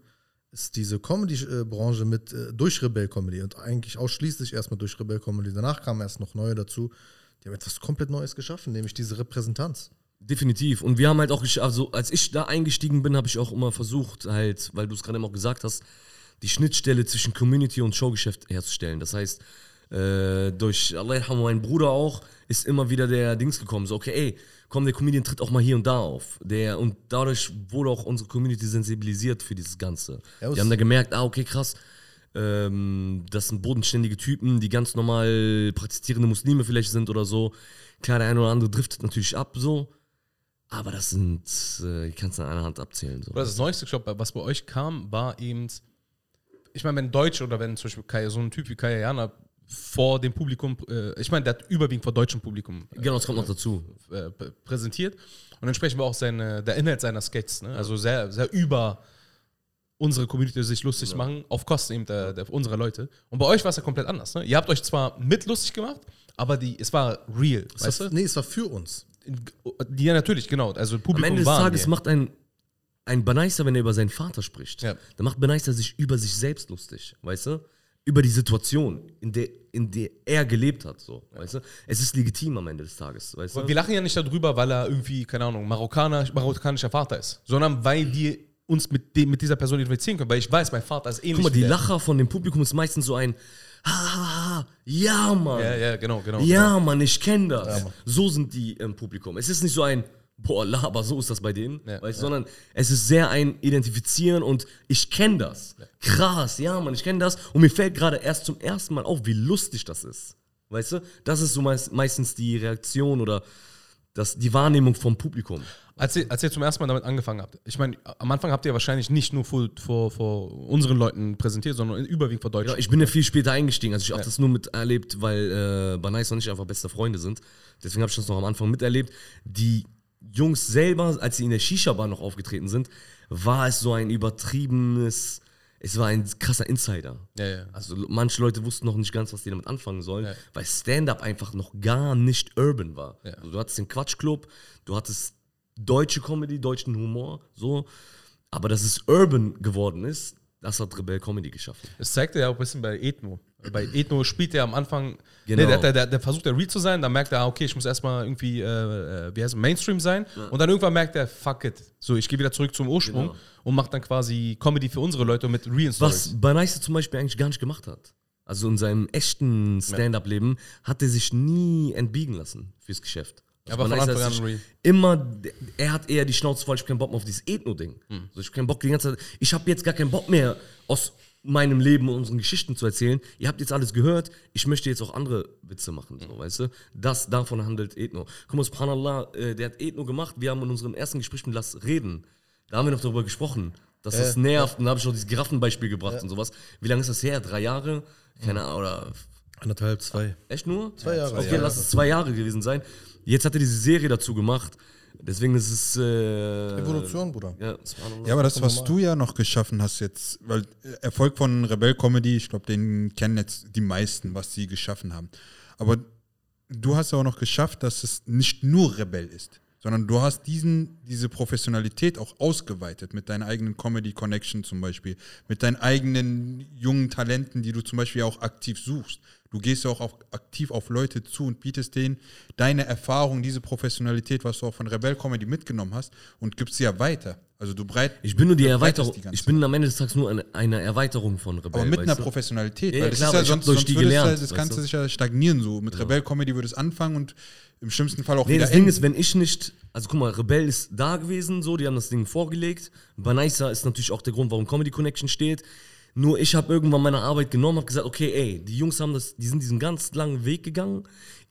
ist diese Comedy-Branche mit äh, durch Rebell-Comedy und eigentlich ausschließlich erstmal durch Rebell-Comedy. Danach kamen erst noch neue dazu. Die haben etwas komplett Neues geschaffen, nämlich diese Repräsentanz. Definitiv. Und wir haben halt auch, also als ich da eingestiegen bin, habe ich auch immer versucht, halt, weil du es gerade eben auch gesagt hast, die Schnittstelle zwischen Community und Showgeschäft herzustellen. Das heißt, äh, durch Allah yarhamu, mein Bruder auch, ist immer wieder der Dings gekommen. So, okay, ey, komm, der Comedian tritt auch mal hier und da auf. Der, und dadurch wurde auch unsere Community sensibilisiert für dieses Ganze. Ja, die haben da gemerkt, ah, okay, krass. Ähm, das sind bodenständige Typen, die ganz normal praktizierende Muslime vielleicht sind oder so. Klar, der eine oder andere driftet natürlich ab, so. Aber das sind, äh, ich kann es an einer Hand abzählen. So. Das Neueste, glaube, was bei euch kam, war eben, ich meine, wenn Deutsche oder wenn zum Beispiel Kaya, so ein Typ wie Kaya Jana vor dem Publikum, äh, ich meine, der hat überwiegend vor deutschem Publikum äh, Genau, das kommt noch dazu. äh, präsentiert. Und entsprechend war auch seine, der Inhalt seiner Sketches, ne? also sehr, sehr über unsere Community sich lustig zu machen, auf Kosten eben der, der, unserer Leute. Und bei euch war es ja komplett anders. Ne? Ihr habt euch zwar mit lustig gemacht, aber die, es war real, Es weißt war, du? nee, es war für uns. Ja, natürlich, genau. Also Am Publikum Ende des Tages macht ein, ein Beneister, wenn er über seinen Vater spricht, Ja. dann macht Beneister sich über sich selbst lustig, weißt du? Über die Situation, in der, in der er gelebt hat, so, weißt du? Es ist legitim am Ende des Tages, weißt du? wir lachen ja nicht darüber, weil er irgendwie, keine Ahnung, Marokkaner, marokkanischer Vater ist, sondern weil wir uns mit, dem, mit dieser Person identifizieren können. Weil ich weiß, mein Vater ist ähnlich Guck mal, die. Lacher von dem Publikum ist meistens so ein ha, ha, ha, ja, Mann. Ja, ja, genau, genau. Ja, Mann, ich kenne das. so sind die im Publikum. Es ist nicht so ein, boah, laber, so ist das bei denen, Ja, weißt, du, sondern es ist sehr ein Identifizieren und ich kenne das. Krass, ja, Mann, ich kenne das. Und mir fällt gerade erst zum ersten Mal auf, wie lustig das ist. Weißt du? Das ist so meist, meistens die Reaktion oder das, die Wahrnehmung vom Publikum. Als ihr, als ihr zum ersten Mal damit angefangen habt, ich meine, am Anfang habt ihr wahrscheinlich nicht nur vor, vor, vor unseren Leuten präsentiert, sondern überwiegend vor Deutschen. Ja, ich bin ja viel später eingestiegen. Also ich habe das nur miterlebt, weil äh, Banais und ich einfach beste Freunde sind. Deswegen habe ich das noch am Anfang miterlebt. Die Jungs selber, als sie in der Shisha-Bar noch aufgetreten sind, war es so ein übertriebenes, es war ein krasser Insider. Ja, ja. Also manche Leute wussten noch nicht ganz, was die damit anfangen sollen, Ja. weil Stand-up einfach noch gar nicht urban war. Also du hattest den Quatschclub, du hattest deutsche Comedy, deutschen Humor, so. Aber dass es urban geworden ist, das hat Rebell Comedy geschaffen. Das zeigt ja auch ein bisschen bei Ethno. Bei Ethno spielt er am Anfang, Genau. der, der, der, der versucht der Real zu sein, dann merkt er, ah, okay, ich muss erstmal irgendwie, äh, äh, wie heißt es, Mainstream sein. Und dann irgendwann merkt er, fuck it. So, ich gehe wieder zurück zum Ursprung Genau. und macht dann quasi Comedy für unsere Leute mit Real Stories. Was Banaise zum Beispiel eigentlich gar nicht gemacht hat. Also in seinem echten Stand-up-Leben hat er sich nie entbiegen lassen fürs Geschäft. Also Aber von Anfang an real. Immer, er hat eher die Schnauze voll, ich hab keinen Bock mehr auf dieses Ethno-Ding. Hm. So, ich hab keinen Bock die ganze Zeit, ich habe jetzt gar keinen Bock mehr aus meinem Leben und unseren Geschichten zu erzählen. Ihr habt jetzt alles gehört, ich möchte jetzt auch andere Witze machen, so, weißt du? Das, davon handelt Ethno. Guck mal, Subhanallah, äh, der hat Ethno gemacht, wir haben in unserem ersten Gespräch mit Lass reden, da haben wir noch darüber gesprochen, dass das nervt und da habe ich auch dieses Giraffenbeispiel gebracht und sowas. Wie lange ist das her? Drei Jahre? Keine Ahnung, oder Anderthalb, zwei. Echt nur? Zwei Jahre. Okay, Ja, lass es zwei Jahre gewesen sein. Jetzt hat er diese Serie dazu gemacht. Deswegen ist es. Äh, Evolution, Bruder. Ja. Ja, aber das, was du ja noch geschaffen hast jetzt, weil äh, Erfolg von Rebell Comedy, ich glaube, den kennen jetzt die meisten, was sie geschaffen haben. Aber du hast ja auch noch geschafft, dass es nicht nur Rebell ist, sondern du hast diesen, diese Professionalität auch ausgeweitet mit deinen eigenen Comedy Connection zum Beispiel, mit deinen eigenen jungen Talenten, die du zum Beispiel auch aktiv suchst. Du gehst ja auch auf, aktiv auf Leute zu und bietest denen deine Erfahrung, diese Professionalität, was du auch von Rebell Comedy mitgenommen hast und gibst sie ja weiter. Also du breit, Ich bin nur die Erweiterung. die ich bin am Ende des Tages nur eine, eine Erweiterung von Rebell. aber mit einer du? Professionalität, Ja, weil das klar, ist ja sonst, sonst würde gelernt, das Ganze du? sich ja stagnieren so. Mit Rebell Comedy würde es anfangen und im schlimmsten Fall auch Nee, wieder das Ding enden. ist, wenn ich nicht, also guck mal, Rebell ist da gewesen, so, die haben das Ding vorgelegt. Banaisa ist natürlich auch der Grund, warum Comedy Connection steht. Nur ich habe irgendwann meine Arbeit genommen, habe gesagt, okay, ey, die Jungs haben das, die sind diesen ganz langen Weg gegangen.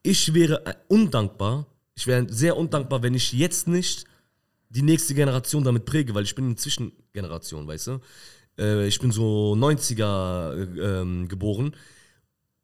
Ich wäre äh, undankbar, ich wäre sehr undankbar, wenn ich jetzt nicht die nächste Generation damit präge, weil ich bin eine Zwischengeneration, weißt du? Äh, ich bin so 90er äh, ähm, geboren.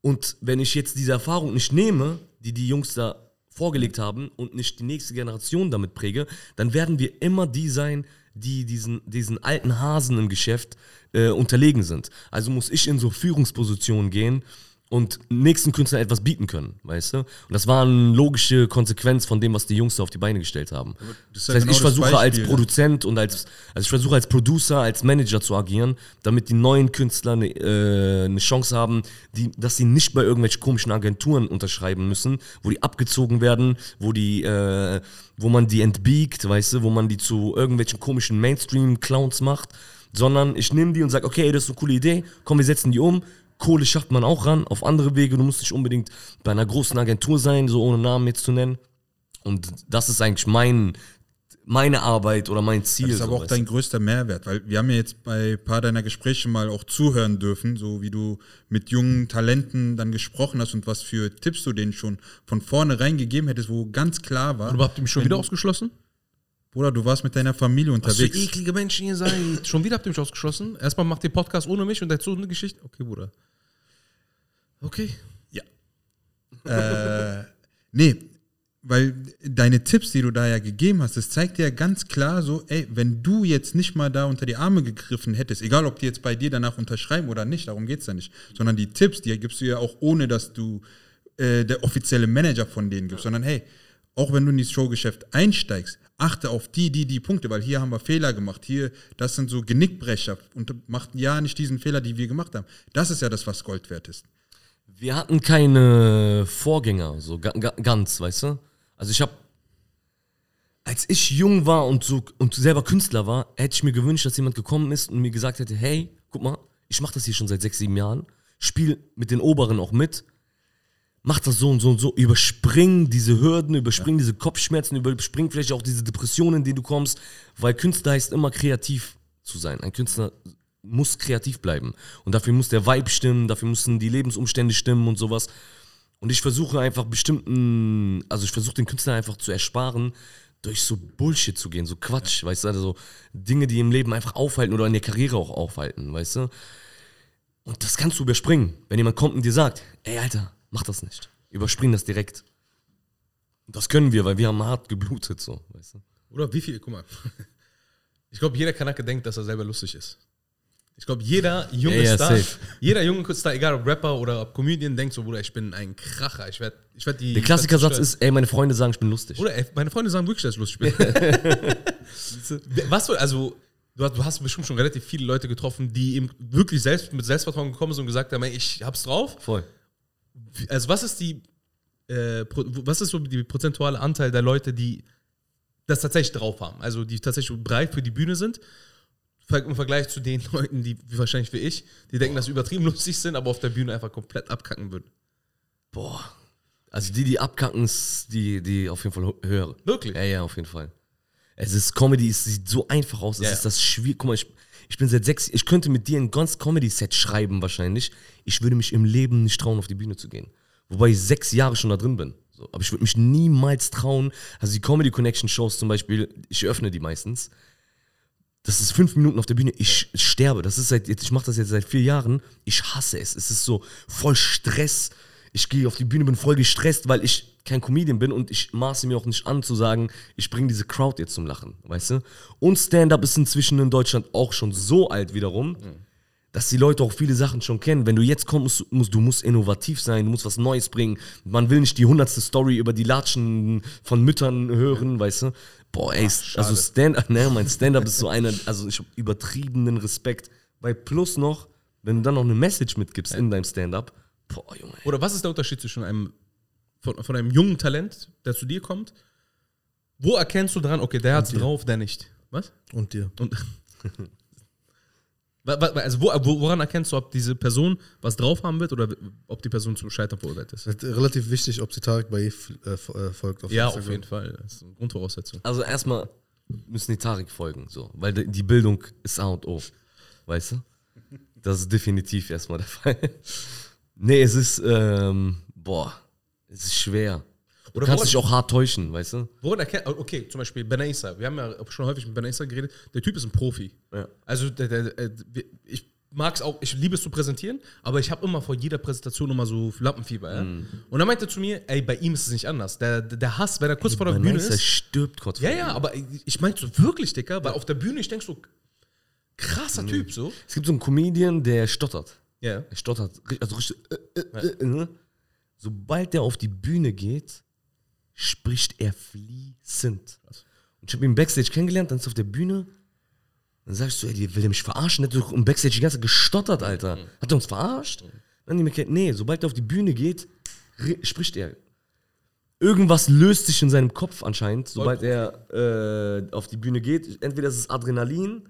Und wenn ich jetzt diese Erfahrung nicht nehme, die die Jungs da vorgelegt haben und nicht die nächste Generation damit präge, dann werden wir immer die sein, die diesen, diesen alten Hasen im Geschäft äh, unterlegen sind. Also muss ich in so Führungspositionen gehen und nächsten Künstlern etwas bieten können, weißt du? Und das war eine logische Konsequenz von dem, was die Jungs da auf die Beine gestellt haben. das ist Das, ja heißt, genau ich das versuche als Beispiel. Produzent und als, also ich versuche als Producer, als Manager zu agieren, damit die neuen Künstler eine, äh, eine Chance haben, die, dass sie nicht bei irgendwelchen komischen Agenturen unterschreiben müssen, wo die abgezogen werden, wo die, äh, wo man die entbiegt, weißt du, wo man die zu irgendwelchen komischen Mainstream-Clowns macht, sondern ich nehme die und sage, okay, ey, das ist eine coole Idee, komm, wir setzen die um. Kohle schafft man auch ran, auf andere Wege. Du musst nicht unbedingt bei einer großen Agentur sein, so ohne Namen jetzt zu nennen. Und das ist eigentlich mein, meine Arbeit oder mein Ziel. Das ist aber auch dein größter Mehrwert, weil wir haben ja jetzt bei ein paar deiner Gespräche mal auch zuhören dürfen, so wie du mit jungen Talenten dann gesprochen hast und was für Tipps du denen schon von vornherein gegeben hättest, wo ganz klar war, Und habt ihr mich schon wieder ausgeschlossen? Bruder, du warst mit deiner Familie Was für unterwegs. eklige Menschen ihr seid. schon wieder habt ihr mich ausgeschlossen. Erstmal macht ihr Podcast ohne mich und dazu eine Geschichte. Okay, Bruder. Okay. äh, nee, weil deine Tipps, die du da ja gegeben hast, das zeigt dir ja ganz klar so, ey, wenn du jetzt nicht mal da unter die Arme gegriffen hättest, egal ob die jetzt bei dir danach unterschreiben oder nicht, darum geht es ja nicht, sondern die Tipps, die gibst du ja auch ohne, dass du äh, der offizielle Manager von denen gibst, sondern hey, auch wenn du in dieses Showgeschäft einsteigst, achte auf die, die, die Punkte, weil hier haben wir Fehler gemacht, hier, das sind so Genickbrecher und macht ja nicht diesen Fehler, die wir gemacht haben. Das ist ja das, was Gold wert ist. Wir hatten keine Vorgänger, so ga, ga, ganz, weißt du? Also ich habe, als ich jung war und so und selber Künstler war, hätte ich mir gewünscht, dass jemand gekommen ist und mir gesagt hätte, hey, guck mal, ich mache das hier schon seit sechs, sieben Jahren, spiel mit den Oberen auch mit, mach das so und so und so, überspring diese Hürden, überspring diese Kopfschmerzen, überspring vielleicht auch diese Depressionen, in die du kommst, weil Künstler heißt immer kreativ zu sein. Ein Künstler muss kreativ bleiben. Und dafür muss der Vibe stimmen, dafür müssen die Lebensumstände stimmen und sowas. Und ich versuche einfach bestimmten, also ich versuche den Künstlern einfach zu ersparen, durch so Bullshit zu gehen, so Quatsch, weißt du, also so Dinge, die im Leben einfach aufhalten oder in der Karriere auch aufhalten, weißt du. Und das kannst du überspringen, wenn jemand kommt und dir sagt, ey Alter, mach das nicht. Überspring das direkt. Das können wir, weil wir haben hart geblutet, so, weißt du. Oder wie viel, guck mal. *laughs* Ich glaube, jeder Kanake denkt, dass er selber lustig ist. Ich glaube, jeder junge Ja, ja, Star, safe. jeder junge Star, egal ob Rapper oder ob Comedian, denkt so, Bruder, ich bin ein Kracher. Ich werde ich werd die. Der Klassikersatz ist, ey, meine Freunde sagen, ich bin lustig. Oder ey, meine Freunde sagen wirklich, dass ich lustig bin. *laughs* Was für, also, du hast, du hast bestimmt schon relativ viele Leute getroffen, die eben wirklich selbst mit Selbstvertrauen gekommen sind und gesagt haben, ey, ich hab's drauf. Voll. Also, was ist die, äh, was ist so die prozentuale Anteil der Leute, die das tatsächlich drauf haben? Also, die tatsächlich bereit für die Bühne sind? Im Vergleich zu den *laughs* Leuten, die wahrscheinlich wie ich, die denken, dass sie übertrieben lustig sind, aber auf der Bühne einfach komplett abkacken würden. Boah. Also die, die abkacken, die, die auf jeden Fall hö- höhere. Wirklich? Ja, ja, auf jeden Fall. Es ist Comedy, es sieht so einfach aus. Es Ja, ist das schwierig. Guck mal, ich, ich bin seit sechs, ich könnte mit dir ein ganz Comedy-Set schreiben wahrscheinlich. Ich würde mich im Leben nicht trauen, auf die Bühne zu gehen. Wobei ich sechs Jahre schon da drin bin. So, aber ich würde mich niemals trauen. Also die Comedy Connection Shows zum Beispiel, ich öffne die meistens. Das ist fünf Minuten auf der Bühne, ich sterbe. Das ist seit, ich mache das jetzt seit vier Jahren. Ich hasse es. Es ist so voll Stress. Ich gehe auf die Bühne, bin voll gestresst, weil ich kein Comedian bin und ich maße mir auch nicht an zu sagen, ich bringe diese Crowd jetzt zum Lachen, weißt du? Und Stand-up ist inzwischen in Deutschland auch schon so alt wiederum, dass die Leute auch viele Sachen schon kennen. Wenn du jetzt kommst, musst, du musst innovativ sein, du musst was Neues bringen. Man will nicht die hundertste Story über die Latschen von Müttern hören, weißt du? Boah, ey, also Stand-up, *laughs* ne, mein Stand-up ist so eine, also ich habe übertriebenen Respekt. Bei Plus noch, wenn du dann noch eine Message mitgibst in deinem Stand-up, boah, Junge. ey. Oder was ist der Unterschied zwischen einem, von, von einem jungen Talent, der zu dir kommt? Wo erkennst du dran, okay, der hat's drauf, der nicht? Was? Und dir. Und *laughs* also wo, wo, woran erkennst du, ob diese Person was drauf haben wird oder ob die Person zum Scheitern verurteilt ist? Ist relativ wichtig, ob sie Tarek bei äh, f- äh, folgt. Auf Ja, Instagram. auf jeden Fall. Das ist eine Grundvoraussetzung. Also erstmal müssen die Tarek folgen, so, weil die- die Bildung ist A und O, weißt du? Das ist definitiv erstmal der *laughs* Fall. Nee, es ist, ähm, boah, es ist schwer. Du Oder kannst dich auch hart täuschen, weißt du? Woran erkennt, okay, zum Beispiel Benaisa. Wir haben ja schon häufig mit Benaisa geredet. Der Typ ist ein Profi. Ja. Also, der, der, der, ich mag es auch, ich liebe es zu präsentieren, aber ich habe immer vor jeder Präsentation immer so Lampenfieber. Ja? Mhm. Und er meinte zu mir, ey, bei ihm ist es nicht anders. Der, der, der Hass, wenn er kurz vor der Bei Bühne ist. stirbt kurz Ja, vor ja, ihm. aber ich meinte so wirklich, Dicker, weil auf der Bühne, ich denke so, krasser Mhm. Typ so. Es gibt so einen Comedian, der stottert. Ja. Er stottert, also richtig, äh, äh, äh, ne? Sobald er auf die Bühne geht, spricht er fließend. Und ich habe ihn Backstage kennengelernt, dann ist er auf der Bühne. Dann sagst du, ey, die- will der mich verarschen? Der hat doch im Backstage die ganze Zeit gestottert, Alter. Hat er uns verarscht? Dann die mir kennt, nee, sobald er auf die Bühne geht, ri- spricht er. Irgendwas löst sich in seinem Kopf anscheinend, sobald er äh, auf die Bühne geht. Entweder ist es Adrenalin,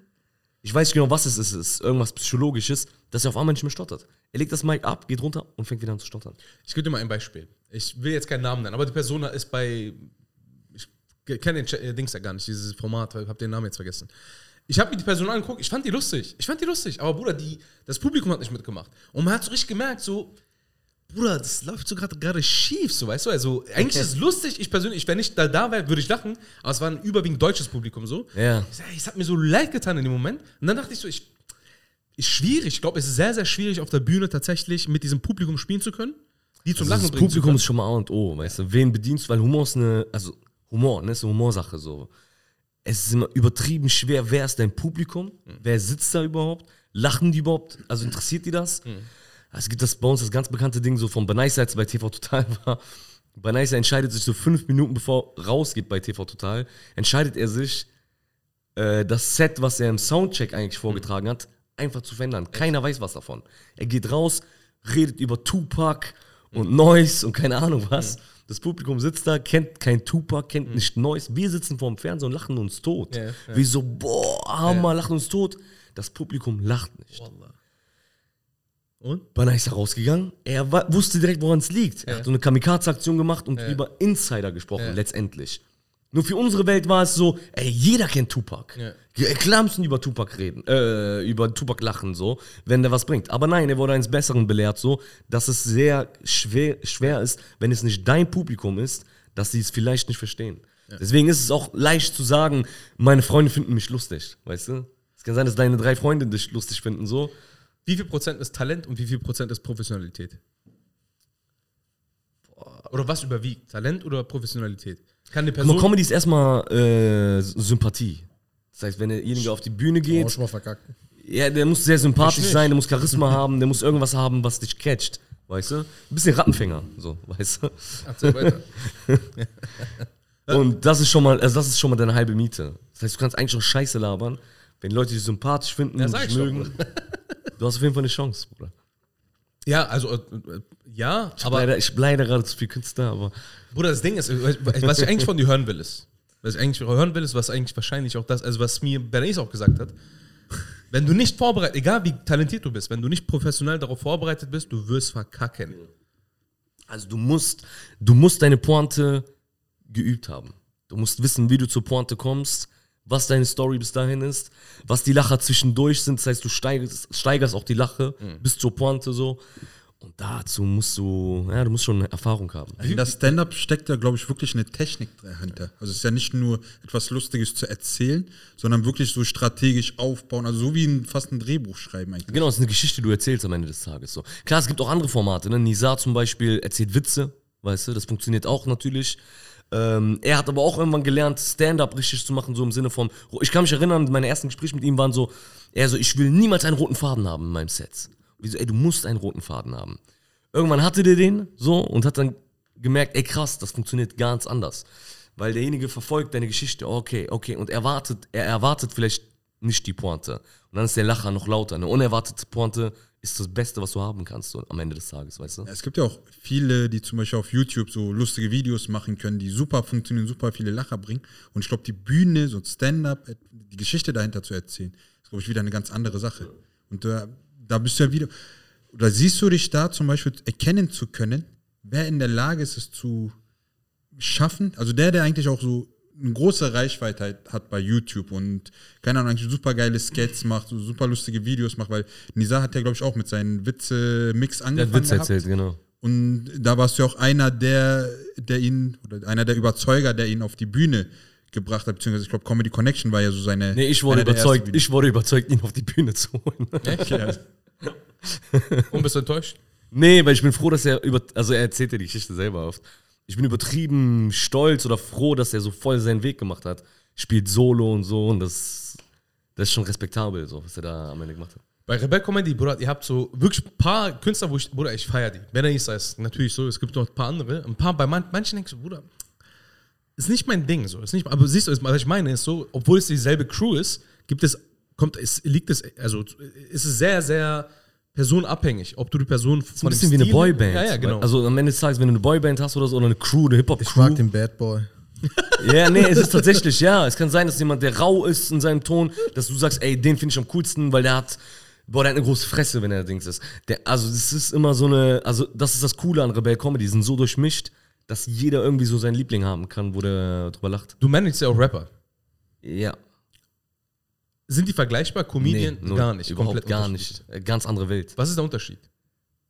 ich weiß nicht genau, was es ist, es ist irgendwas Psychologisches, dass er auf einmal nicht mehr stottert. Er legt das Mic ab, geht runter und fängt wieder an zu stottern. Ich gebe dir mal ein Beispiel. Ich will jetzt keinen Namen nennen, aber die Person ist bei. Ich kenne den äh, Dings ja gar nicht, dieses Format, ich habe den Namen jetzt vergessen. Ich habe mir die Person angeguckt, ich fand die lustig. Ich fand die lustig, aber Bruder, die, das Publikum hat nicht mitgemacht. Und man hat so richtig gemerkt, so, Bruder, das läuft so gerade gerade schief, so weißt du? Also, eigentlich ist es lustig, ich persönlich, wenn ich da, da wäre, würde ich lachen, aber es war ein überwiegend deutsches Publikum so. Ja. Es hat mir so leid getan in dem Moment. Und dann dachte ich so, ich, ist schwierig. Ich glaube, es ist sehr, sehr schwierig, auf der Bühne tatsächlich mit diesem Publikum spielen zu können, die zum Also Lachen das Publikum ist schon mal A und O, weißt du? Wen bedienst du? Weil Humor ist eine, also Humor, ne, ist eine Humorsache so. Es ist immer übertrieben schwer, wer ist dein Publikum? Wer sitzt da überhaupt? Lachen die überhaupt? Also interessiert die das? Es gibt das bei uns das ganz bekannte Ding so von Benaisa, als bei TV Total *laughs* war. Benaisa entscheidet sich so fünf Minuten bevor er rausgeht bei TV Total, entscheidet er sich, äh, das Set, was er im Soundcheck eigentlich vorgetragen hat, einfach zu verändern. Keiner weiß was davon. Er geht raus, redet über Tupac und Noise und keine Ahnung was. Das Publikum sitzt da, kennt kein Tupac, kennt nicht Noise. Wir sitzen vorm Fernseher und lachen uns tot. Ja, ja. Wir so, boah, Hammer, lachen uns tot. Das Publikum lacht nicht. Wallah. Und? Banner ist da rausgegangen. Er wusste direkt, woran es liegt. Er hat so eine Kamikaze-Aktion gemacht und über Insider gesprochen, letztendlich. Nur für unsere Welt war es so, ey, jeder kennt Tupac. Ja. Ja. Klar müssen über Tupac reden, äh, über Tupac lachen, so, wenn der was bringt. Aber nein, er wurde eines Besseren belehrt, so, dass es sehr schwer, schwer ist, wenn es nicht dein Publikum ist, dass sie es vielleicht nicht verstehen. Deswegen ist es auch leicht zu sagen, meine Freunde finden mich lustig, weißt du? Es kann sein, dass deine drei Freunde dich lustig finden, so. Wie viel Prozent ist Talent und wie viel Prozent ist Professionalität? Oder was überwiegt? Talent oder Professionalität? Kann eine Person. mal, Comedy ist erstmal äh, Sympathie. Das heißt, wenn derjenige auf die Bühne Oh, geht, schon mal verkackt. ja, der muss sehr sympathisch sein, der muss Charisma *laughs* haben, der muss irgendwas haben, was dich catcht, weißt du? Ein bisschen Rattenfänger, so, *laughs* weißt du? Weiter. *laughs* Und das ist schon mal, also das ist schon mal deine halbe Miete. Das heißt, du kannst eigentlich schon Scheiße labern, wenn Leute dich sympathisch finden Ja, dich mögen. Du hast auf jeden Fall eine Chance, Bruder. Ja, also, äh, äh, ja, Ich, aber leider, ich leider gerade zu viel Künstler, aber Bruder, das Ding ist, äh, was ich eigentlich von dir hören will, ist, was ich eigentlich hören will, ist, was eigentlich wahrscheinlich auch das, also was mir Bernays auch gesagt hat, wenn du nicht vorbereitet, egal wie talentiert du bist, wenn du nicht professionell darauf vorbereitet bist, du wirst verkacken. Also du musst, du musst deine Pointe geübt haben. Du musst wissen, wie du zur Pointe kommst, was deine Story bis dahin ist, was die Lacher zwischendurch sind. Das heißt, du steigerst, steigerst auch die Lache bis zur Pointe so. Und dazu musst du, ja, du musst schon Erfahrung haben. In das Stand-up steckt da, glaube ich, wirklich eine Technik dahinter. Also es ist ja nicht nur etwas Lustiges zu erzählen, sondern wirklich so strategisch aufbauen. Also so wie ein, fast ein Drehbuch schreiben eigentlich. Genau, es ist eine Geschichte, die du erzählst am Ende des Tages. So. Klar, es gibt auch andere Formate. Ne? Nisa zum Beispiel erzählt Witze, weißt du, das funktioniert auch natürlich. Ähm, er hat aber auch irgendwann gelernt, Stand-up richtig zu machen, so im Sinne von, ich kann mich erinnern, meine ersten Gespräche mit ihm waren so, er so, ich will niemals einen roten Faden haben in meinem Set. Wie so, ey, du musst einen roten Faden haben. Irgendwann hatte der den so und hat dann gemerkt, ey krass, das funktioniert ganz anders. Weil derjenige verfolgt deine Geschichte, okay, okay, und erwartet, er erwartet vielleicht nicht die Pointe. Und dann ist der Lacher noch lauter. Eine unerwartete Pointe ist das Beste, was du haben kannst, so am Ende des Tages, weißt du? Es gibt ja auch viele, die zum Beispiel auf YouTube so lustige Videos machen können, die super funktionieren, super viele Lacher bringen. Und ich glaube, die Bühne, so Stand-up, die Geschichte dahinter zu erzählen, ist, glaube ich, wieder eine ganz andere Sache. Und da, da bist du ja wieder, oder siehst du dich da zum Beispiel erkennen zu können, wer in der Lage ist, es zu schaffen? Also der, der eigentlich auch so eine große Reichweite hat, bei YouTube und keine Ahnung, eigentlich super geile Skets macht, super lustige Videos macht, weil Nisa hat ja, glaube ich, auch mit seinen Witze-Mix Der angefangen. hat Witze gehabt. erzählt, genau. Und da warst du ja auch einer der, der ihn, oder einer der Überzeuger, der ihn auf die Bühne gebracht hat, beziehungsweise ich glaube Comedy Connection war ja so seine. Nee, ich wurde der überzeugt, ich wurde überzeugt, ihn auf die Bühne zu holen. Videos. Und bist du enttäuscht? Nee, weil ich bin froh, dass er über, also er erzählt ja die Geschichte selber oft. Ich bin übertrieben stolz oder froh, dass er so voll seinen Weg gemacht hat. Spielt Solo und so und das, das ist schon respektabel, so, was er da am Ende gemacht hat. Bei Rebel Comedy, Bruder, ihr habt so wirklich ein paar Künstler, wo ich, Bruder, ich feiere die. Bernays ist natürlich so, es gibt noch ein paar andere. Ein paar, bei man, manchen denkst du, Bruder, ist nicht mein Ding so. Ist nicht, aber siehst du, was ich meine, ist so, obwohl es dieselbe Crew ist, gibt es, kommt, es liegt es, also ist es sehr, sehr personenabhängig, ob du die Person von ein bisschen wie eine Stil- Boyband. Ja, ja, genau. Also am Ende des Tages, wenn du eine Boyband hast oder so, oder eine Crew, eine Ich Hip-Hop-Crew. mag den Bad Boy. *laughs* Ja, nee, es ist *laughs* tatsächlich, ja. Es kann sein, dass jemand, der rau ist in seinem Ton, dass du sagst, ey, den finde ich am coolsten, weil der hat, boah, der hat eine große Fresse, wenn er Dings ist. Der, also, das ist immer so eine, also, das ist das Coole an Rebell Comedy. Die sind so durchmischt, dass jeder irgendwie so seinen Liebling haben kann, wo der drüber lacht. du managst ja auch Rapper. Ja. Sind die vergleichbar? Comedian? null. gar nicht. Überhaupt komplett gar nicht. Äh, Ganz andere Welt. Was ist der Unterschied?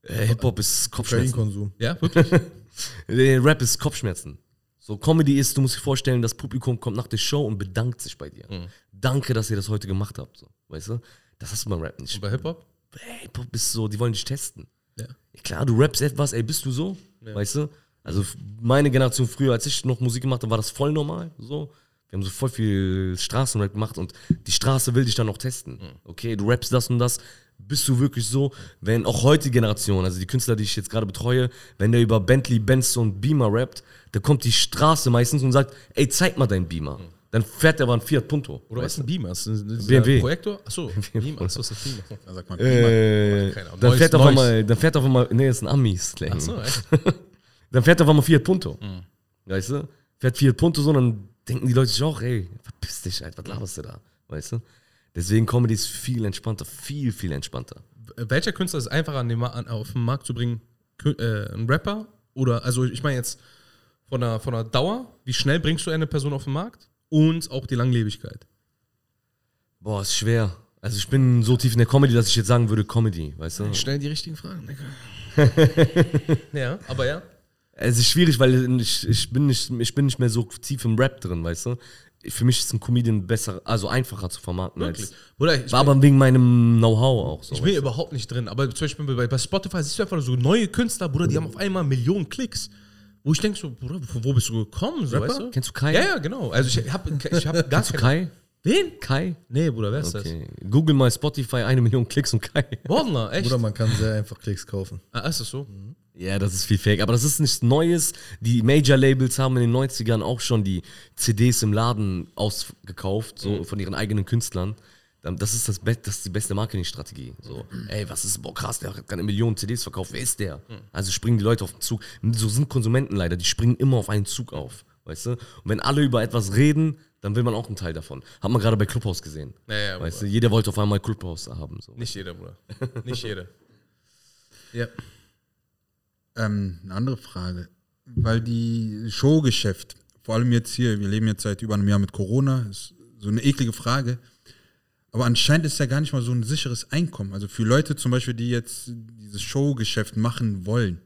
Äh, Hip-Hop ist Kopfschmerzen. Ja, wirklich? *laughs* Rap ist Kopfschmerzen. So, Comedy ist, du musst dir vorstellen, das Publikum kommt nach der Show und bedankt sich bei dir. Danke, dass ihr das heute gemacht habt. So, weißt du? Das hast du beim Rap nicht. Und bei Hip-Hop? Ey, Hip-Hop ist so, die wollen dich testen. Ja. Klar, du rappst etwas, ey, bist du so? Weißt du? Also meine Generation früher, als ich noch Musik gemacht habe, war das voll normal. So. Wir haben so voll viel Straßenrap gemacht und die Straße will dich dann noch testen. Okay, du rappst das und das. Bist du wirklich so, wenn auch heute Generation, also die Künstler, die ich jetzt gerade betreue, wenn der über Bentley, Benz und Beamer rappt, dann kommt die Straße meistens und sagt, ey, zeig mal deinen Beamer. Dann fährt der aber ein Fiat Punto. Oder was ist ein Beamer? Ist ein BMW. Projektor? Achso, *laughs* Beamer. Achso, ist das Beamer. *laughs* Da sagt man, Äh, Keine Ahnung. dann, fährt auf einmal, dann fährt auf einmal, nee, ist ein Ami-Slang. Achso, echt? *laughs* Dann fährt auf einmal Fiat Punto. Mhm. Weißt du? Fährt Fiat Punto so, dann denken die Leute sich auch, ey, verpiss dich, Alter, was laberst du da? Weißt du? Deswegen Comedy ist viel entspannter, viel, viel entspannter. Welcher Künstler ist einfacher an den, an, auf den Markt zu bringen? Äh, ein Rapper? Oder, also ich meine jetzt von der, von der Dauer, wie schnell bringst du eine Person auf den Markt? Und auch die Langlebigkeit. Boah, ist schwer. Also ich bin so tief in der Comedy, dass ich jetzt sagen würde, Comedy, weißt du? Stell die richtigen Fragen, Digga. *laughs* ja, aber ja. Es ist schwierig, weil ich, ich, bin nicht, ich bin nicht mehr so tief im Rap drin, weißt du? Für mich ist ein Comedian besser, also einfacher zu vermarkten. Wirklich. Als, Bruder, ich, war aber wegen meinem Know-how auch so. ich bin überhaupt nicht drin. Aber zum Beispiel bei, bei Spotify siehst du einfach so neue Künstler, Bruder, die haben auf einmal Millionen Klicks. Wo ich denke so, Bruder, von wo bist du gekommen? So, weißt du? Kennst du Kai? Ja, ja, genau. Also ich habe ich hab *laughs* gar Kennst du Kai? Wen? Kai? Nee, Bruder, wer ist Okay. Google mal Spotify, eine Million Klicks und Kai. das? Wordner, echt? Oder man kann sehr einfach Klicks kaufen. ah, ist das so? Ja, das ist viel Fake. Aber das ist nichts Neues. Die Major-Labels haben in den 90ern auch schon die CDs im Laden ausgekauft, so von ihren eigenen Künstlern. Das ist, das, das ist die beste Marketingstrategie. So, ey, was ist, boah, krass, der hat gerade eine Million CDs verkauft, wer ist der? Also springen die Leute auf den Zug. So sind Konsumenten leider, die springen immer auf einen Zug auf, weißt du? Und wenn alle über etwas reden, dann will man auch einen Teil davon. Hat man gerade bei Clubhouse gesehen. Ja, ja, weißt du, jeder wollte auf einmal Clubhouse haben. So. Nicht jeder, Bruder. *laughs* Nicht jeder. Ja. Ähm, eine andere Frage. Weil die Showgeschäft, vor allem jetzt hier, wir leben jetzt seit über einem Jahr mit Corona, ist so eine eklige Frage. Aber anscheinend ist ja gar nicht mal so ein sicheres Einkommen. Also für Leute zum Beispiel, die jetzt dieses Showgeschäft machen wollen.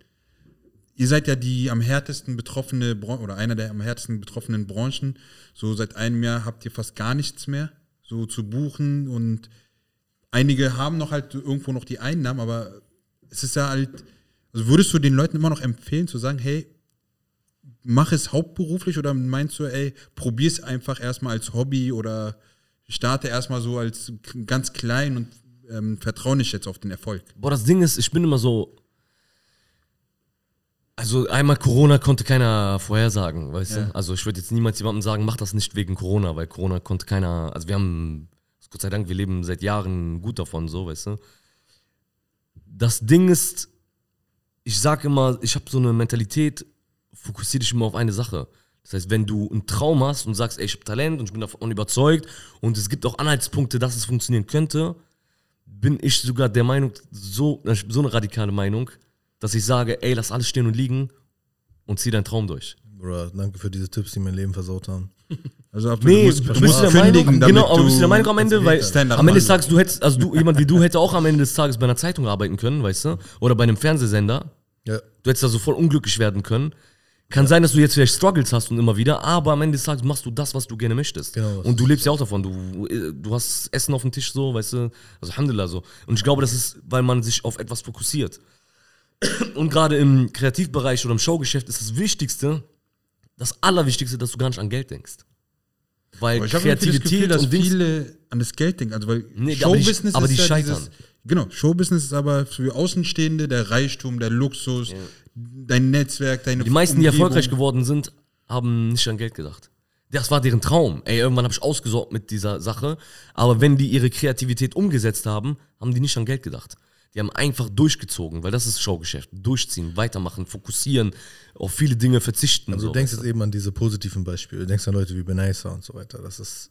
Ihr seid ja die am härtesten betroffene Bran- oder einer der am härtesten betroffenen Branchen. So seit einem Jahr habt ihr fast gar nichts mehr so zu buchen und einige haben noch halt irgendwo noch die Einnahmen, aber es ist ja halt, also würdest du den Leuten immer noch empfehlen zu sagen, hey, mach es hauptberuflich oder meinst du, ey, probier es einfach erstmal als Hobby oder starte erstmal so als ganz klein und ähm, vertraue nicht jetzt auf den Erfolg? Boah, das Ding ist, ich bin immer so. Also einmal Corona konnte keiner vorhersagen, weißt Ja. du? Also ich würde jetzt niemals jemandem sagen, mach das nicht wegen Corona, weil Corona konnte keiner. Also wir haben, Gott sei Dank, wir leben seit Jahren gut davon, so, weißt du? Das Ding ist, ich sag immer, ich habe so eine Mentalität, fokussiere dich immer auf eine Sache. Das heißt, wenn du einen Traum hast und sagst, ey, ich habe Talent und ich bin davon überzeugt und es gibt auch Anhaltspunkte, dass es funktionieren könnte, bin ich sogar der Meinung, so, so eine radikale Meinung, dass ich sage, ey, lass alles stehen und liegen und zieh deinen Traum durch. Bruder, danke für diese Tipps, die mein Leben versaut haben. Also ob Nee, musst- du musst bist der kündigen, Meinung, damit genau, aber du bist du der Meinung am Ende, weil am Ende des. Tages, du hättest, also du, jemand wie du hätte auch am Ende des Tages bei einer Zeitung arbeiten können, weißt du? Oder bei einem Fernsehsender. Ja. Du hättest da so voll unglücklich werden können. Kann sein, dass du jetzt vielleicht Struggles hast und immer wieder, aber am Ende des Tages machst du das, was du gerne möchtest. Genau, und du lebst ja auch davon. Du, du hast Essen auf dem Tisch so, weißt du, also Alhamdulillah so. Und ich glaube, das ist, weil man sich auf etwas fokussiert. Und gerade im Kreativbereich oder im Showgeschäft ist das Wichtigste, das Allerwichtigste, dass du gar nicht an Geld denkst. Weil Aber ich Kreativität Gefühl, dass und Dings, viele an das Geld denken. Also weil Nee, aber die- Showbusiness aber die ist ja scheitern. dieses, genau, Showbusiness ist aber für Außenstehende der Reichtum, der Luxus, dein Netzwerk, deine Die meisten, die Umgebung. erfolgreich geworden sind, haben nicht an Geld gedacht. Das war deren Traum. Ey, irgendwann habe ich ausgesorgt mit dieser Sache. Aber wenn die ihre Kreativität umgesetzt haben, haben die nicht an Geld gedacht. Die haben einfach durchgezogen, weil das ist Showgeschäft. Durchziehen, weitermachen, fokussieren, auf viele Dinge verzichten. Aber so, du denkst jetzt eben an diese positiven Beispiele. Du denkst an Leute wie Benaisa und so weiter. Das ist.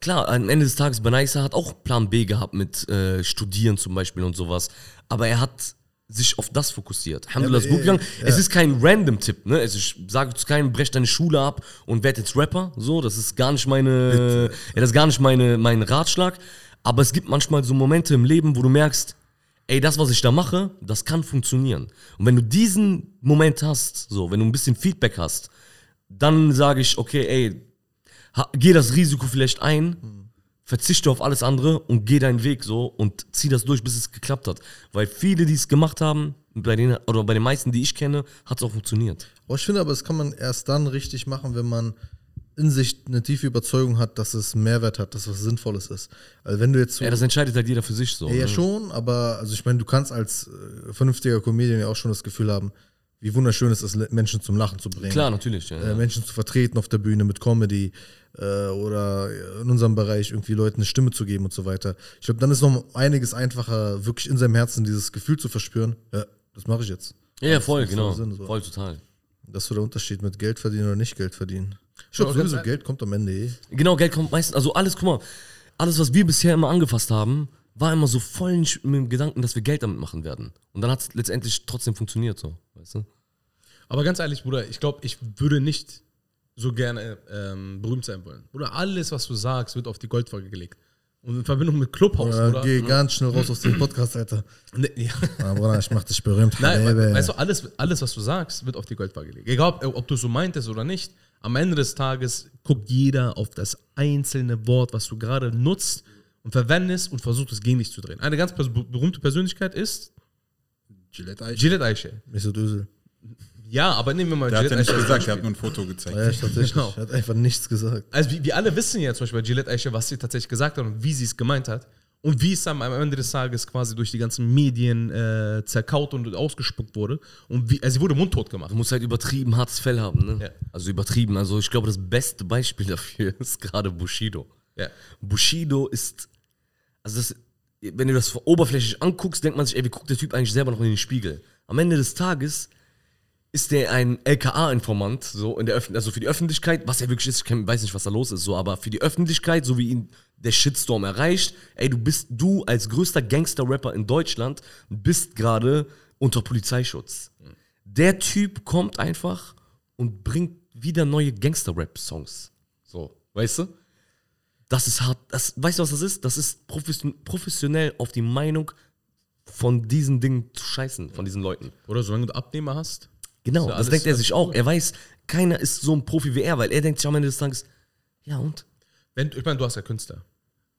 Klar, am Ende des Tages, Benaisa hat auch Plan B gehabt mit äh, Studieren zum Beispiel und sowas. Aber er hat sich auf das fokussiert. Alhamdulillah ist aber, gut gegangen. äh, Es ja. ist kein Random-Tipp, ne? Also ich sage zu keinem, brech deine Schule ab und werd jetzt Rapper. So, das ist gar nicht meine, ja, das ist gar nicht meine, mein Ratschlag. Aber es gibt manchmal so Momente im Leben, wo du merkst, ey, das, was ich da mache, das kann funktionieren. Und wenn du diesen Moment hast, so, wenn du ein bisschen Feedback hast, dann sage ich, okay, ey, geh das Risiko vielleicht ein, verzichte auf alles andere und geh deinen Weg so und zieh das durch, bis es geklappt hat. Weil viele, die es gemacht haben, bei denen, oder bei den meisten, die ich kenne, hat es auch funktioniert. Aber ich finde aber, das kann man erst dann richtig machen, wenn man in sich eine tiefe Überzeugung hat, dass es Mehrwert hat, dass es was Sinnvolles ist. Also wenn du jetzt so. Ja, das entscheidet halt jeder für sich so. Ja, ja, ne? schon, aber also ich meine, du kannst als äh, vernünftiger Comedian ja auch schon das Gefühl haben, wie wunderschön es ist, Menschen zum Lachen zu bringen. Klar, natürlich. Ja, Äh, ja. Menschen zu vertreten auf der Bühne mit Comedy äh, oder in unserem Bereich irgendwie Leuten eine Stimme zu geben und so weiter. Ich glaube, dann ist noch einiges einfacher, wirklich in seinem Herzen dieses Gefühl zu verspüren. Ja, das mache ich jetzt. ja, ja, voll, genau. voll Sinn, so. Voll total. Das ist so der Unterschied mit Geld verdienen oder nicht Geld verdienen. Ich Ja, sowieso, ehrlich. Geld kommt am Ende eh. Genau, Geld kommt meistens, also alles, guck mal, alles, was wir bisher immer angefasst haben, war immer so voll mit dem Gedanken, dass wir Geld damit machen werden. Und dann hat es letztendlich trotzdem funktioniert, so, weißt du? Aber ganz ehrlich, Bruder, ich glaube, ich würde nicht so gerne ähm, berühmt sein wollen. Bruder, alles, was du sagst, wird auf die Goldwaage gelegt. Und in Verbindung mit Clubhouse, oder? geh ganz schnell raus aus dem Podcast, Alter. Nee, ja. Ah, Bruder, ich mach dich berühmt. *laughs* Nein, weißt du, alles, alles, was du sagst, wird auf die Goldwaage gelegt. Egal, ob, ob du so meintest oder nicht. Am Ende des Tages guckt jeder auf das einzelne Wort, was du gerade nutzt und verwendest und versucht es gegen dich zu drehen. Eine ganz pers berühmte Persönlichkeit ist Gillette Eiche. Gillette Eiche. Nicht so Düsel. Ja, aber nehmen wir mal Der hat ja nicht gesagt, er hat nur ein Foto gezeigt. Ja, ich tatsächlich. Genau. Er hat einfach nichts gesagt. Also wir, wir alle wissen ja zum Beispiel bei Gillette Eiche, was sie tatsächlich gesagt hat und wie sie es gemeint hat. Und wie es am Ende des Tages quasi durch die ganzen Medien äh, zerkaut und ausgespuckt wurde. Und wie, also sie wurde mundtot gemacht. Du musst halt übertrieben hartes Fell haben, ne? Ja. Also übertrieben. Also ich glaube, das beste Beispiel dafür *laughs* ist gerade Bushido. Ja. Bushido ist, also das, wenn du das oberflächlich anguckst, denkt man sich, ey, wie guckt der Typ eigentlich selber noch in den Spiegel? Am Ende des Tages ist der ein LKA-Informant, so in der Öffn also für die Öffentlichkeit, was er wirklich ist, ich weiß nicht, was da los ist, so, aber für die Öffentlichkeit, so wie ihn der Shitstorm erreicht, ey, du bist du als größter Gangster-Rapper in Deutschland, bist gerade unter Polizeischutz. Der Typ kommt einfach und bringt wieder neue Gangster-Rap-Songs. So, weißt du? Das ist hart. Das, weißt du, was das ist? Das ist profession professionell auf die Meinung von diesen Dingen zu scheißen, von diesen Leuten. Oder solange du Abnehmer hast. Genau, Ist ja das denkt er sich auch. Er weiß, keiner ist so ein Profi wie er, weil er denkt sich am Ende des Tages, ja und? Wenn, ich meine, du hast ja Künstler.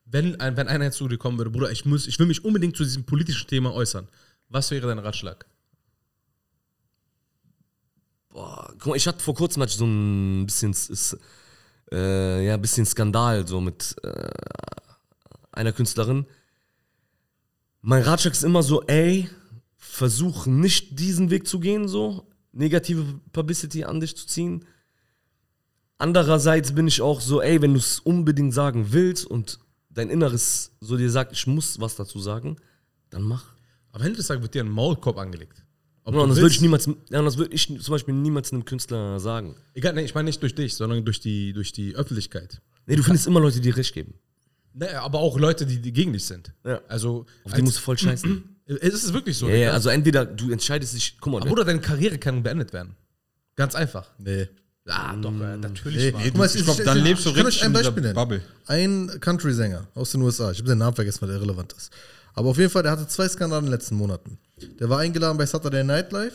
Wenn, ein, wenn einer jetzt zu dir kommen würde, Bruder, ich, muss, ich will mich unbedingt zu diesem politischen Thema äußern. Was wäre dein Ratschlag? Boah, guck mal, ich hatte vor kurzem so ein bisschen, s- äh, ja, bisschen Skandal so mit äh, einer Künstlerin. Mein Ratschlag ist immer so, ey, versuch nicht diesen Weg zu gehen, so negative Publicity an dich zu ziehen. Andererseits bin ich auch so, ey, wenn du es unbedingt sagen willst und dein Inneres so dir sagt, ich muss was dazu sagen, dann mach. Am Ende des Tages wird dir ein Maulkorb angelegt. Ob Ja, das würde ich niemals, ja, das würde ich zum Beispiel niemals einem Künstler sagen. Egal, nee, ich meine nicht durch dich, sondern durch die, durch die Öffentlichkeit. Nee, du findest immer Leute, die recht geben. Naja, aber auch Leute, die, die gegen dich sind. Ja. Also, Auf die musst du voll scheißen. *clears throat* es ist wirklich so. ja, ja, also entweder du entscheidest dich, guck mal, Aber Bruder, deine Karriere kann beendet werden. Ganz einfach. Nee. Ah, doch, äh, natürlich. Nee, guck mal, ich glaube, dann lebst du ich kann richtig euch ein Beispiel nennen. Bubble. Ein Country-Sänger aus den USA. Ich habe den Namen vergessen, weil der irrelevant ist. Aber auf jeden Fall, der hatte zwei Skandale in den letzten Monaten. Der war eingeladen bei Saturday Night Live.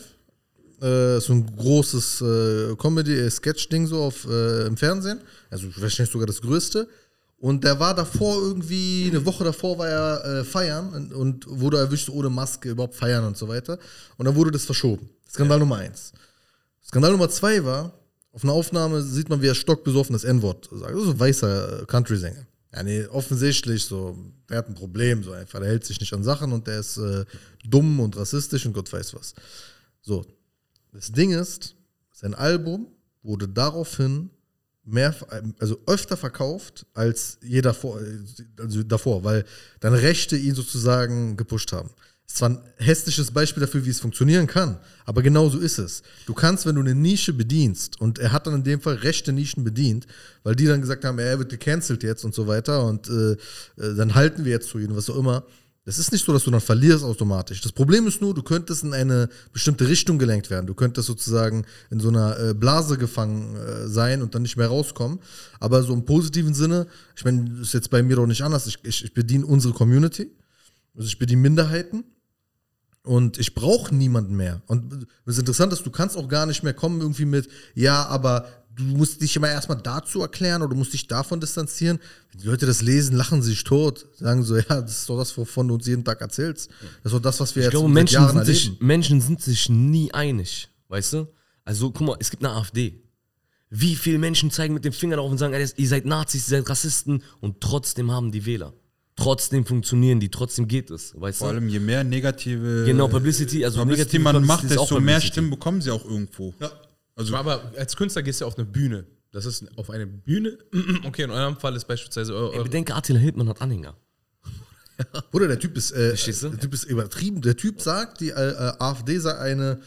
Äh, so ein großes äh, Comedy-Sketch-Ding so auf, äh, im Fernsehen. Also wahrscheinlich sogar das größte. Und der war davor irgendwie, eine Woche davor war er äh, feiern und, und wurde erwischt ohne Maske, überhaupt feiern und so weiter. Und dann wurde das verschoben. Skandal Nummer eins. Skandal Nummer zwei war, auf einer Aufnahme sieht man, wie er stockbesoffen das N-Wort sagt. Das ist so ein weißer äh, Country-Sänger. Ja, nee, offensichtlich so, der hat ein Problem, so einfach. Der hält sich nicht an Sachen und der ist äh, dumm und rassistisch und Gott weiß was. So, das Ding ist, sein Album wurde daraufhin mehr, also öfter verkauft als je davor, also davor, weil dann Rechte ihn sozusagen gepusht haben. Es ist zwar ein hässliches Beispiel dafür, wie es funktionieren kann, aber genau so ist es. Du kannst, wenn du eine Nische bedienst, und er hat dann in dem Fall rechte Nischen bedient, weil die dann gesagt haben, er wird gecancelt jetzt und so weiter und äh, äh, dann halten wir jetzt zu ihm, was auch immer. Es ist nicht so, dass du dann verlierst automatisch. Das Problem ist nur, du könntest in eine bestimmte Richtung gelenkt werden. Du könntest sozusagen in so einer äh, Blase gefangen äh, sein und dann nicht mehr rauskommen. Aber so im positiven Sinne, ich meine, das ist jetzt bei mir doch nicht anders. Ich, ich, ich bediene unsere Community. Also ich bediene Minderheiten. Und ich brauche niemanden mehr. Und das Interessante ist, du kannst auch gar nicht mehr kommen irgendwie mit, ja, aber du musst dich immer erstmal dazu erklären oder du musst dich davon distanzieren. Wenn die Leute das lesen, lachen sie sich tot. Sagen so, ja, das ist doch das, wovon du uns jeden Tag erzählst. Das ist doch das, was wir ich jetzt glaube, seit Menschen Jahren sind, sich. Menschen sind sich nie einig, weißt du? Also, guck mal, es gibt eine AfD. Wie viele Menschen zeigen mit dem Finger darauf und sagen, ey, ihr seid Nazis, ihr seid Rassisten und trotzdem haben die Wähler. Trotzdem funktionieren die, trotzdem geht es, weißt Vor du? allem, je mehr negative Genau, Publicity, also Publicity negative man Publicity macht, desto mehr Publicity. Stimmen bekommen sie auch irgendwo. Also, aber als Künstler gehst du auf eine Bühne. Das ist auf eine Bühne. *clears throat* Okay, in eurem Fall ist beispielsweise eu- Ey, eure, bedenke, Attila Hildmann hat Anhänger. Bruder, der Typ ist, äh, der Typ ist übertrieben. Der Typ sagt, die äh, äh, AfD sei eine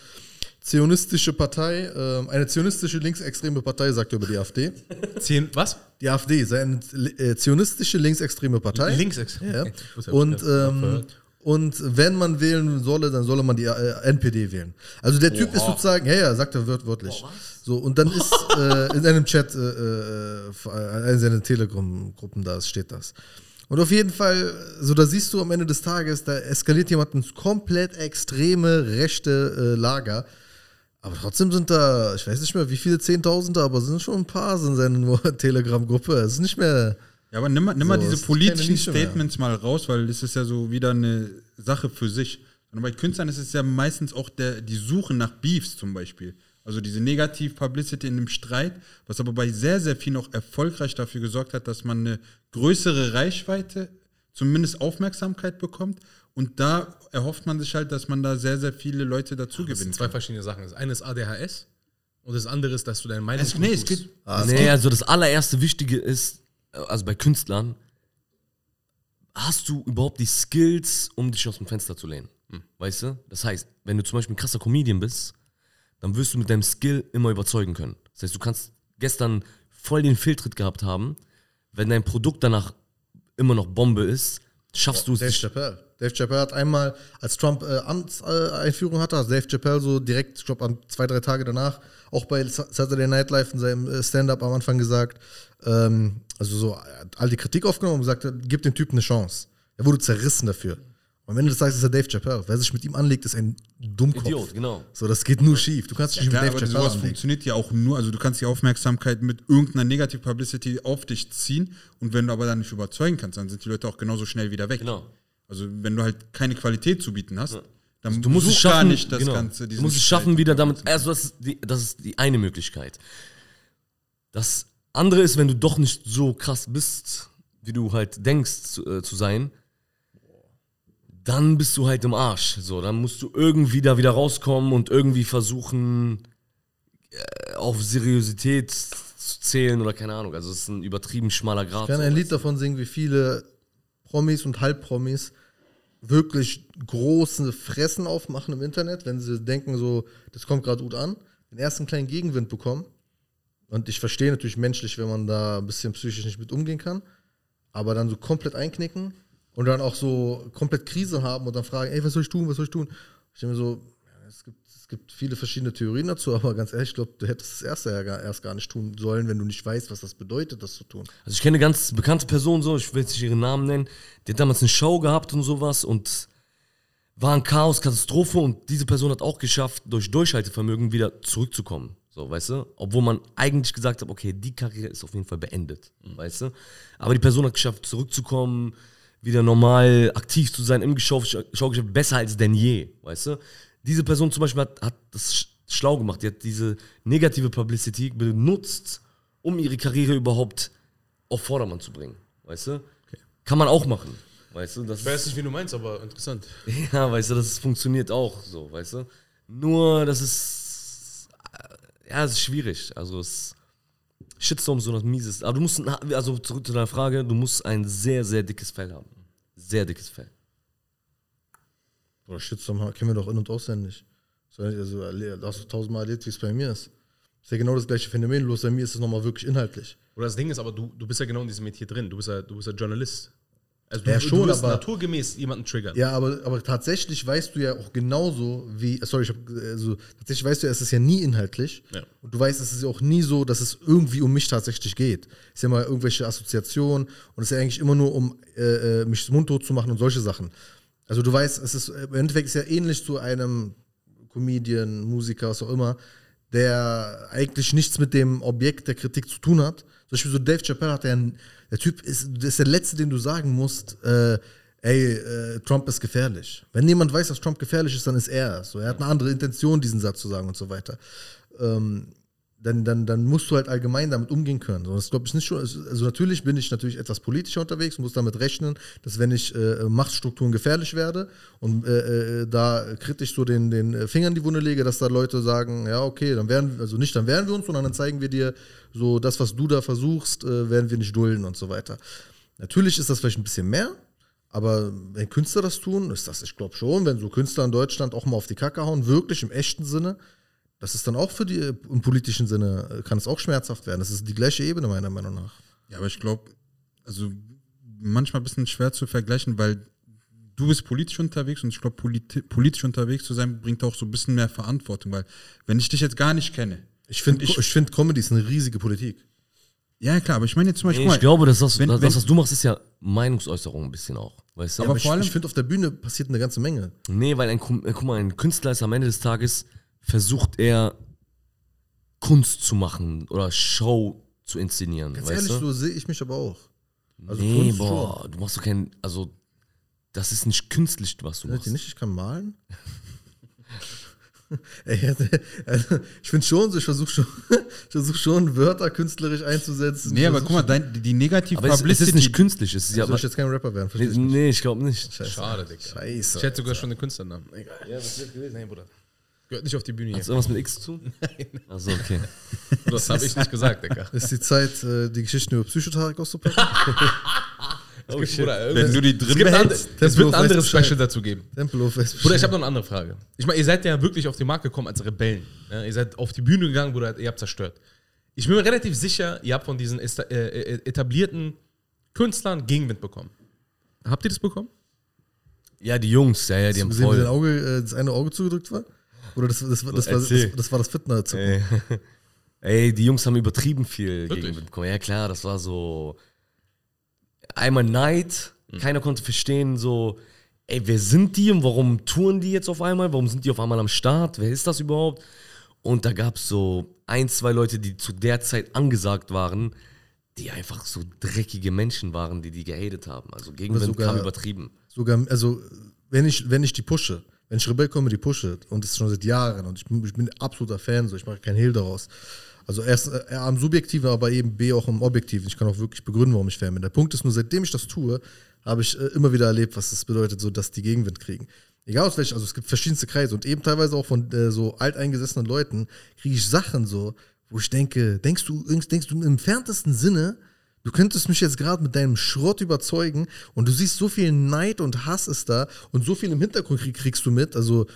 zionistische Partei, äh, eine zionistische linksextreme Partei, sagt er über die AfD. zehn, was? Die AfD sei eine äh, zionistische linksextreme Partei. Linksextrem. Ja. Und, ähm, und wenn man wählen solle, dann solle man die äh, NPD wählen. Also der Typ ist sozusagen, ja, ja, sagt er wört, wörtlich. so, und dann ist *laughs* äh, in einem Chat, äh, äh, in seinen Telegram-Gruppen da steht das. Und auf jeden Fall, so da siehst du am Ende des Tages, da eskaliert jemand ins komplett extreme rechte äh, Lager. Aber trotzdem sind da, ich weiß nicht mehr, wie viele Zehntausende, aber es sind schon ein paar in seiner *laughs* Telegram-Gruppe. Es ist nicht mehr. Ja, aber nimm mal, nimm mal So, diese es ist politischen mehr. Statements mal raus, weil das ist ja so wieder eine Sache für sich. Und bei Künstlern ist es ja meistens auch der, die Suche nach Beefs zum Beispiel. Also diese Negativ-Publicity in einem Streit, was aber bei sehr, sehr vielen auch erfolgreich dafür gesorgt hat, dass man eine größere Reichweite, zumindest Aufmerksamkeit bekommt. Und da erhofft man sich halt, dass man da sehr, sehr viele Leute dazu Das sind zwei verschiedene Sachen. Das eine ist ADHS und das andere ist, dass du deine Meinung Es, nee, es geht, Ah, nee, also das allererste Wichtige ist, also bei Künstlern, hast du überhaupt die Skills, um dich aus dem Fenster zu lehnen? Weißt du? Das heißt, wenn du zum Beispiel ein krasser Comedian bist, dann wirst du mit deinem Skill immer überzeugen können. Das heißt, du kannst gestern voll den Fehltritt gehabt haben, wenn dein Produkt danach immer noch Bombe ist, schaffst du es Dave nicht. Chappelle. Dave Chappelle hat einmal, als Trump äh, Amtseinführung hatte, hat Dave Chappelle so direkt, ich glaube, zwei, drei Tage danach, auch bei Saturday Night Live in seinem äh, Stand-up am Anfang gesagt, ähm, also so, hat all die Kritik aufgenommen und gesagt, gib dem Typen eine Chance. Er wurde zerrissen dafür. Und wenn du das sagst, ist er Dave Chappelle. Wer sich mit ihm anlegt, ist ein Dummkopf. Idiot, genau. So, das geht nur schief. Du kannst dich nicht Ja, mit aber Dave Chappelle sowas anlegen. funktioniert ja auch nur, also du kannst die Aufmerksamkeit mit irgendeiner Negativ-Publicity auf dich ziehen und wenn du aber dann nicht überzeugen kannst, dann sind die Leute auch genauso schnell wieder weg. Genau. Also wenn du halt keine Qualität zu bieten hast, dann Du musst es schaffen, gar nicht das genau. Ganze. Du musst es schaffen, wieder damit. Also das ist, die, das ist die eine Möglichkeit. Das andere ist, wenn du doch nicht so krass bist, wie du halt denkst zu, äh, zu sein, dann bist du halt im Arsch. So, dann musst du irgendwie da wieder rauskommen und irgendwie versuchen, äh, auf Seriosität zu zählen oder keine Ahnung. Also es ist ein übertrieben schmaler Grad. Ich kann ein Lied davon singen, wie viele Promis und Halbpromis wirklich große Fressen aufmachen im Internet, wenn sie denken, so, das kommt gerade gut an, den ersten kleinen Gegenwind bekommen. Und ich verstehe natürlich menschlich, wenn man da ein bisschen psychisch nicht mit umgehen kann, aber dann so komplett einknicken und dann auch so komplett Krise haben und dann fragen, ey, was soll ich tun, was soll ich tun? Ich denke mir so, ja, es gibt, gibt viele verschiedene Theorien dazu, aber ganz ehrlich, ich glaube, du hättest das erste ja gar, erst gar nicht tun sollen, wenn du nicht weißt, was das bedeutet, das zu tun. Also ich kenne eine ganz bekannte Person, so, ich will jetzt nicht ihren Namen nennen, die hat damals eine Show gehabt und sowas und war ein Chaos, Katastrophe und diese Person hat auch geschafft, durch Durchhaltevermögen wieder zurückzukommen. So, weißt du? Obwohl man eigentlich gesagt hat, okay, die Karriere ist auf jeden Fall beendet, weißt du? Aber die Person hat geschafft, zurückzukommen, wieder normal aktiv zu sein im Schaugeschäft, besser als denn je, weißt du? Diese Person zum Beispiel hat, hat das sch- schlau gemacht, die hat diese negative Publicity benutzt, um ihre Karriere überhaupt auf Vordermann zu bringen, weißt du? Kann man auch machen, weißt du? Das Ich weiß nicht, wie du meinst, aber interessant. *laughs* ja, weißt du, das funktioniert auch so, weißt du? Nur, das ist, ja, es ist schwierig. Also, es, Shitstorm ist so was Mieses. Aber du musst, also zurück zu deiner Frage, du musst ein sehr, sehr dickes Fell haben. Sehr dickes Fell. Oder Shitstorm kennen wir doch in- und auswendig. So, Also, erle- hast du tausendmal erlebt, wie es bei mir ist. Ist ja genau das gleiche Phänomen, bloß bei mir ist es nochmal wirklich inhaltlich. Oder das Ding ist aber, du, du bist ja genau in diesem Metier drin. Du bist ja, du bist ja Journalist. Also Ja, du, schon, du wirst aber- naturgemäß jemanden triggern. Ja, aber, aber tatsächlich weißt du ja auch genauso wie, sorry, ich hab, also, tatsächlich weißt du ja, es ist ja nie inhaltlich. Ja. Und du weißt, es ist ja auch nie so, dass es irgendwie um mich tatsächlich geht. Es ist ja mal irgendwelche Assoziationen und es ist ja eigentlich immer nur um äh, äh, mich mundtot zu machen und solche Sachen. Also du weißt, es ist im Endeffekt ist ja ähnlich zu einem Comedian, Musiker, was auch immer, der eigentlich nichts mit dem Objekt der Kritik zu tun hat. Zum Beispiel so Dave Chappelle hat ja der Typ ist, ist der Letzte, den du sagen musst, äh, ey, äh, Trump ist gefährlich. Wenn jemand weiß, dass Trump gefährlich ist, dann ist er es. So, er hat eine andere Intention, diesen Satz zu sagen und so weiter. Ähm, dann, dann, dann musst du halt allgemein damit umgehen können. Das glaube ich nicht schon. Also natürlich bin ich natürlich etwas politischer unterwegs, muss damit rechnen, dass wenn ich äh, Machtstrukturen gefährlich werde und äh, äh, da kritisch so den, den Finger in die Wunde lege, dass da Leute sagen, ja okay, dann werden also nicht dann wehren wir uns, sondern dann zeigen wir dir so das, was du da versuchst, äh, werden wir nicht dulden und so weiter. Natürlich ist das vielleicht ein bisschen mehr, aber wenn Künstler das tun, ist das, ich glaube schon, wenn so Künstler in Deutschland auch mal auf die Kacke hauen, wirklich im echten Sinne, das ist dann auch für die, im politischen Sinne, äh, kann es auch schmerzhaft werden. Das ist die gleiche Ebene, meiner Meinung nach. Ja, aber ich glaube, also manchmal ein bisschen schwer zu vergleichen, weil du bist politisch unterwegs und ich glaube, politi politisch unterwegs zu sein, bringt auch so ein bisschen mehr Verantwortung, weil wenn ich dich jetzt gar nicht kenne, Ich finde, Ich- ich, find, Comedy ist eine riesige Politik. Ja, klar, aber ich meine jetzt zum Beispiel, Nee, ich mal, glaube, das, was, wenn- das, wenn- was du machst, ist ja Meinungsäußerung ein bisschen auch. Weißt du? Aber, Aber ich, vor allem- ich finde, auf der Bühne passiert eine ganze Menge. Nee, weil ein, äh, guck mal, ein Künstler ist am Ende des Tages, versucht er Kunst zu machen oder Show zu inszenieren. Ganz weißt ehrlich, du? so sehe ich mich aber auch. Also nee, Kunst boah, du machst doch kein, also das ist nicht künstlich, was du schon. machst. Hört ihr nicht, ich kann malen. *laughs* Ey, also, ich finde schon so, ich versuche schon, *laughs* ich versuch schon, Wörter künstlerisch einzusetzen. nee, Ich aber guck mal, schon- dein, die negative Aber es, es Publicity, ist nicht künstlich, es ist ja. Soll ich jetzt kein Rapper werden? Nee, nicht? nee, ich glaube nicht. Scheiße. Schade, Digga. Scheiße. Ich hätte sogar schon den Künstlernamen. Egal. Ja, was wird gewesen? Nein, Bruder. Gehört nicht auf die Bühne Hat es irgendwas mit X zu tun? *laughs* Also okay. *laughs* Das habe ich nicht gesagt, Digga. *laughs* Ist die Zeit, äh, die Geschichten über Psychotarik auszupacken? Oh, shit. Bruder, wenn du die drin es, gibt es wird ein anderes. Special dazu geben. Tempelhof Bruder, ich habe noch eine andere Frage. Ich meine, ihr seid ja wirklich auf den Markt gekommen als Rebellen. Ja, ihr seid auf die Bühne gegangen, Bruder, ihr habt zerstört. Ich bin mir relativ sicher, ihr habt von diesen äh, äh, etablierten Künstlern Gegenwind bekommen. Habt ihr das bekommen? Ja, die Jungs, ja, ja, die haben voll. Auge, äh, das eine Auge zugedrückt war? Oder das, das, das, das, war, das, das war das Fitner. Ey. *laughs* Ey, die Jungs haben übertrieben viel Wirklich? Gegenwind bekommen. Ja, klar, das war so. Einmal Neid, keiner konnte verstehen, so, ey, wer sind die und warum touren die jetzt auf einmal? Warum sind die auf einmal am Start? Wer ist das überhaupt? Und da gab es so ein, zwei Leute, die zu der Zeit angesagt waren, die einfach so dreckige Menschen waren, die die gehatet haben. Also Gegenwind sogar- kam übertrieben. Sogar, also, wenn ich, wenn ich die pushe, wenn ich Rebell Comedy pushe, und das ist schon seit Jahren, und ich, bin- ich bin absoluter Fan, so, ich mache keinen Hehl daraus. Also erst äh, am Subjektiven, aber eben B auch im Objektiven. Ich kann auch wirklich begründen, warum ich Fan bin. Der Punkt ist nur, seitdem ich das tue, habe ich äh, immer wieder erlebt, was das bedeutet, so dass die Gegenwind kriegen. Egal aus welchen, also es gibt verschiedenste Kreise und eben teilweise auch von äh, so alteingesessenen Leuten kriege ich Sachen so, wo ich denke, denkst du, denkst du im entferntesten Sinne, Du könntest mich jetzt gerade mit deinem Schrott überzeugen und du siehst, so viel Neid und Hass ist da und so viel im Hintergrund krieg, kriegst du mit. Also,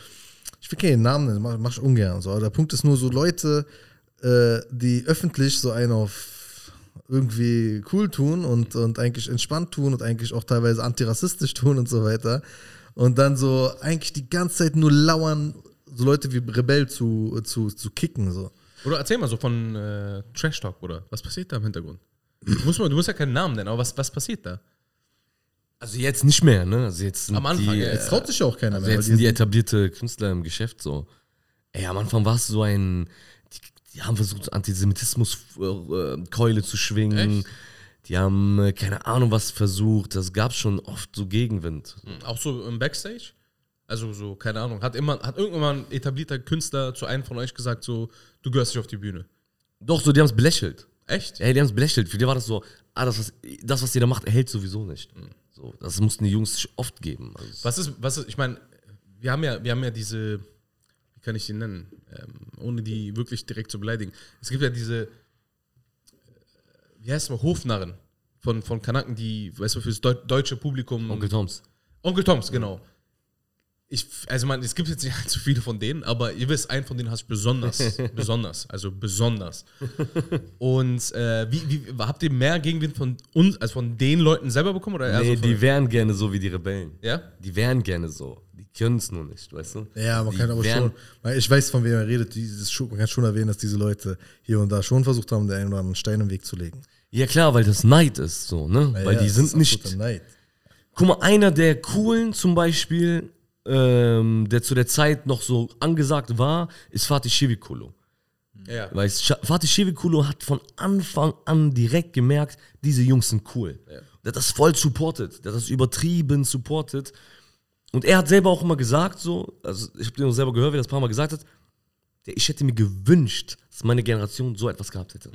ich will keinen Namen nennen, mach, mach ich ungern. So. Aber der Punkt ist nur so Leute, äh, die öffentlich so einen auf irgendwie cool tun und, und eigentlich entspannt tun und eigentlich auch teilweise antirassistisch tun und so weiter. Und dann so eigentlich die ganze Zeit nur lauern, so Leute wie Rebell zu, zu, zu kicken. So. Oder erzähl mal so von äh, Trash Talk, Bruder. Was passiert da im Hintergrund? Du musst, du musst ja keinen Namen nennen, aber was, was passiert da? Also jetzt nicht mehr, ne? Also jetzt Am Anfang, die, ja, Jetzt traut sich ja auch keiner Also mehr. jetzt sind die etablierte Künstler im Geschäft so. Ey, am Anfang war es so ein. Die, die haben versucht, Antisemitismus-Keule zu schwingen. Echt? Die haben, äh, keine Ahnung, was versucht. Das gab schon oft so Gegenwind. Auch so im Backstage? Also so, keine Ahnung. Hat, immer, hat irgendwann ein etablierter Künstler zu einem von euch gesagt, so, du gehörst nicht auf die Bühne? Doch, so, die haben es belächelt. Echt? Ey, die haben es belächelt. Für die war das so, ah, das, was, das, was ihr da macht, erhält sowieso nicht. So, das mussten die Jungs oft geben. Also, Was ist, was ist, ich meine, wir haben ja, wir haben ja diese, wie kann ich die nennen, ähm, ohne die wirklich direkt zu beleidigen. Es gibt ja diese, äh, wie heißt es mal, Hofnarren von, von Kanaken, die, weißt du, fürs Deu deutsche Publikum. Onkel Toms. Onkel Toms, genau. Ich, also man, es gibt jetzt nicht allzu viele von denen, aber ihr wisst, einen von denen hasse ich besonders, *laughs* besonders, also besonders. Und äh, wie, wie, habt ihr mehr Gegenwind von uns, als von den Leuten selber bekommen? Oder eher Nee, so die wären gerne so wie die Rebellen. ja? Die wären gerne so. Die können es nur nicht, weißt du? Ja, man Die kann aber schon, weil ich weiß, von wem er redet, dieses, man kann schon erwähnen, dass diese Leute hier und da schon versucht haben, den einen oder anderen Stein im Weg zu legen. Ja klar, weil das Neid ist so, ne? Ja, weil ja, die das sind ist nicht. Guck mal, einer der coolen zum Beispiel, ähm, der zu der Zeit noch so angesagt war, ist Fatih Shivikulo. Ja. Scha- Fatih Shivikulo hat von Anfang an direkt gemerkt, diese Jungs sind cool. Der hat das voll supportet, der hat das übertrieben supportet. Und er hat selber auch immer gesagt, so, also ich habe den auch selber gehört, wie er das ein paar Mal gesagt hat, der, ich hätte mir gewünscht, dass meine Generation so etwas gehabt hätte.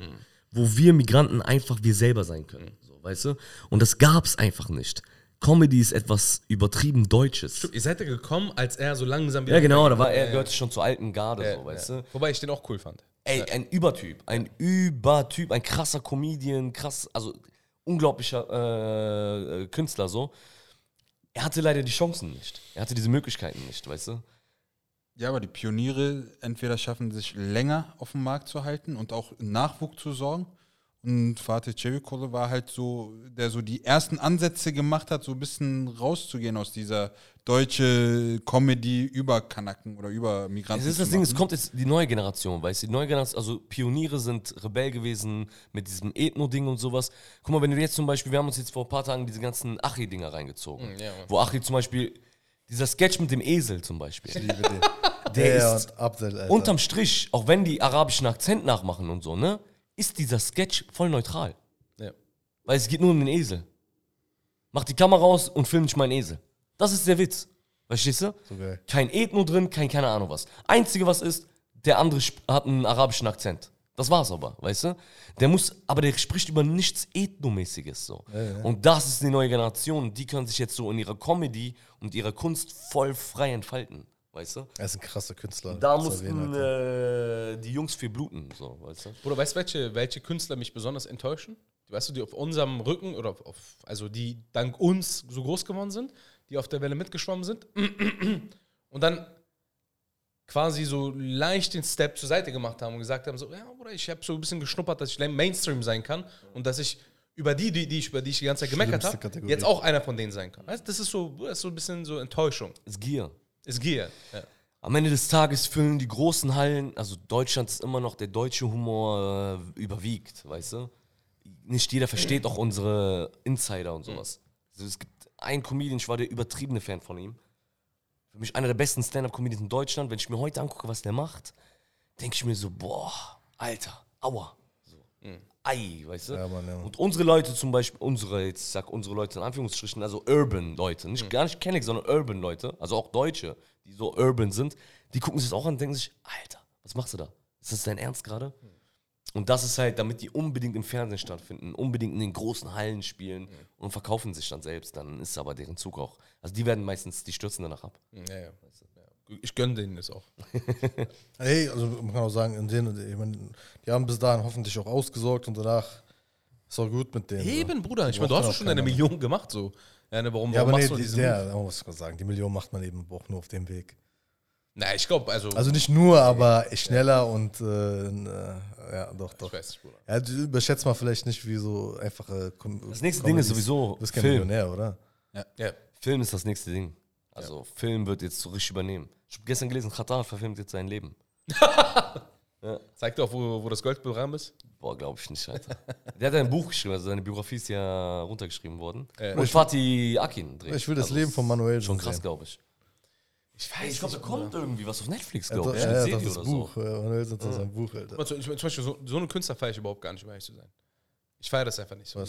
Wo wir Migranten einfach wir selber sein können. So, weißt du? Und das gab es einfach nicht. Comedy ist etwas übertrieben Deutsches. Ihr seid ja gekommen, als er so langsam wieder. Ja, genau, da war er, gehörte schon zur alten Garde, so, weißt du? Wobei ich den auch cool fand. Ey, ein Übertyp, ein Übertyp, ein krasser Comedian, krass, also unglaublicher äh, äh, Künstler so. Er hatte leider die Chancen nicht. Er hatte diese Möglichkeiten nicht, weißt du? Ja, aber die Pioniere entweder schaffen sich länger auf dem Markt zu halten und auch Nachwuchs zu sorgen Und Fatih Cevikoğlu war halt so, der so die ersten Ansätze gemacht hat, so ein bisschen rauszugehen aus dieser deutsche Comedy über Kanaken oder über Migranten. Es ist das Ding, es kommt jetzt die neue Generation, weißt du? Die neue Generation, also Pioniere sind Rebell gewesen mit diesem Ethno-Ding und sowas. Guck mal, wenn du jetzt zum Beispiel, wir haben uns jetzt vor ein paar Tagen diese ganzen Achi-Dinger reingezogen. ja, Mann. wo Achi zum Beispiel, dieser Sketch mit dem Esel zum Beispiel, Liebe den. der ja, ist und Abdel, unterm Strich, auch wenn die arabischen Akzent nachmachen und so, ne, ist dieser Sketch voll neutral. Ja. Weil es geht nur um den Esel. Mach die Kamera aus und film nicht meinen Esel. Das ist der Witz. Verstehst du? So geil. Kein Ethno drin, kein keine Ahnung was. Einzige was ist, der andere hat einen arabischen Akzent. Das war's aber, weißt du? Der muss, aber der spricht über nichts Ethnomäßiges so. Und das ist die neue Generation. Die können sich jetzt so in ihrer Comedy und ihrer Kunst voll frei entfalten, weißt du? Er ist ein krasser Künstler. Da mussten äh, die Jungs für bluten, so, weißt du? Bruder, weißt du, welche, welche Künstler mich besonders enttäuschen? Weißt du, die auf unserem Rücken oder auf, also die dank uns so groß geworden sind, die auf der Welle mitgeschwommen sind *clears throat* und dann quasi so leicht den Step zur Seite gemacht haben und gesagt haben, so, ja, Bruder, ich habe so ein bisschen geschnuppert, dass ich Mainstream sein kann und dass ich über die, die, die ich, über die ich die ganze Zeit gemeckert habe, jetzt auch einer von denen sein kann. Weißt, du, das ist so, das ist so ein bisschen so Enttäuschung. Ist Gier. Ist Gier. Ja. Am Ende des Tages füllen die großen Hallen, also Deutschland ist immer noch der deutsche Humor äh, überwiegt, weißt du? Nicht jeder versteht auch unsere Insider und sowas. Also es gibt einen Comedian, ich war der übertriebene Fan von ihm. Für mich einer der besten Stand-Up-Comedians in Deutschland. Wenn ich mir heute angucke, was der macht, denke ich mir so, boah, Alter, aua. So. Ei, weißt du? Ja, Mann, ja. Und unsere Leute zum Beispiel, unsere, jetzt sag unsere Leute in Anführungsstrichen, also Urban-Leute, nicht gar nicht Kenneck, sondern Urban-Leute, also auch Deutsche, die so urban sind, die gucken sich das auch an und denken sich, Alter, was machst du da? Ist das dein Ernst gerade? Und das ist halt, damit die unbedingt im Fernsehen stattfinden, unbedingt in den großen Hallen spielen und verkaufen sich dann selbst, dann ist aber deren Zug auch. Also die werden meistens, die stürzen danach ab. Ja, ja. Ja. Ich gönne denen das auch. *laughs* Hey, also man kann auch sagen, in denen, ich meine, die haben bis dahin hoffentlich auch ausgesorgt und danach ist auch gut mit denen. Eben, so. Bruder. Ich meine, du hast doch schon deine keiner. Million gemacht, so. Ja, ne, warum, Ja, warum aber nee, machst du die, diesen der, Move? man muss man sagen, die Million macht man eben auch nur auf dem Weg. Na, ich glaube, also, Also nicht nur, aber schneller und äh, äh, ja, doch, doch. ich weiß nicht, Bruder. Ja, du überschätzt mal vielleicht nicht, wie so einfache. Com Das nächste Ding ist Comedies. sowieso Du bist kein Film. Millionär, oder? Ja. Film ist das nächste Ding. Also Film wird jetzt so richtig übernehmen. Ich habe gestern gelesen, Katar verfilmt jetzt sein Leben. *laughs* Zeig dir auch, wo, wo das Gold begraben ist. Boah, glaube ich nicht, Alter. Der hat ein Buch geschrieben, also seine Biografie ist ja runtergeschrieben worden. Ja. Und Fatih Akin dreht. Ich will das Also Leben ist von Manuel Schon sehen. krass, glaube ich. Ich weiß Ich glaube, da kommt irgendwie was auf Netflix, Ja, glaube ich. ja, ja, Serie das ist oder Buch. so. Ja, Manuel ist das ein Buch, Alter. Zum Beispiel, so, so eine Künstler feiere ich überhaupt gar nicht, um ehrlich zu sein. Ich feiere das einfach nicht. So,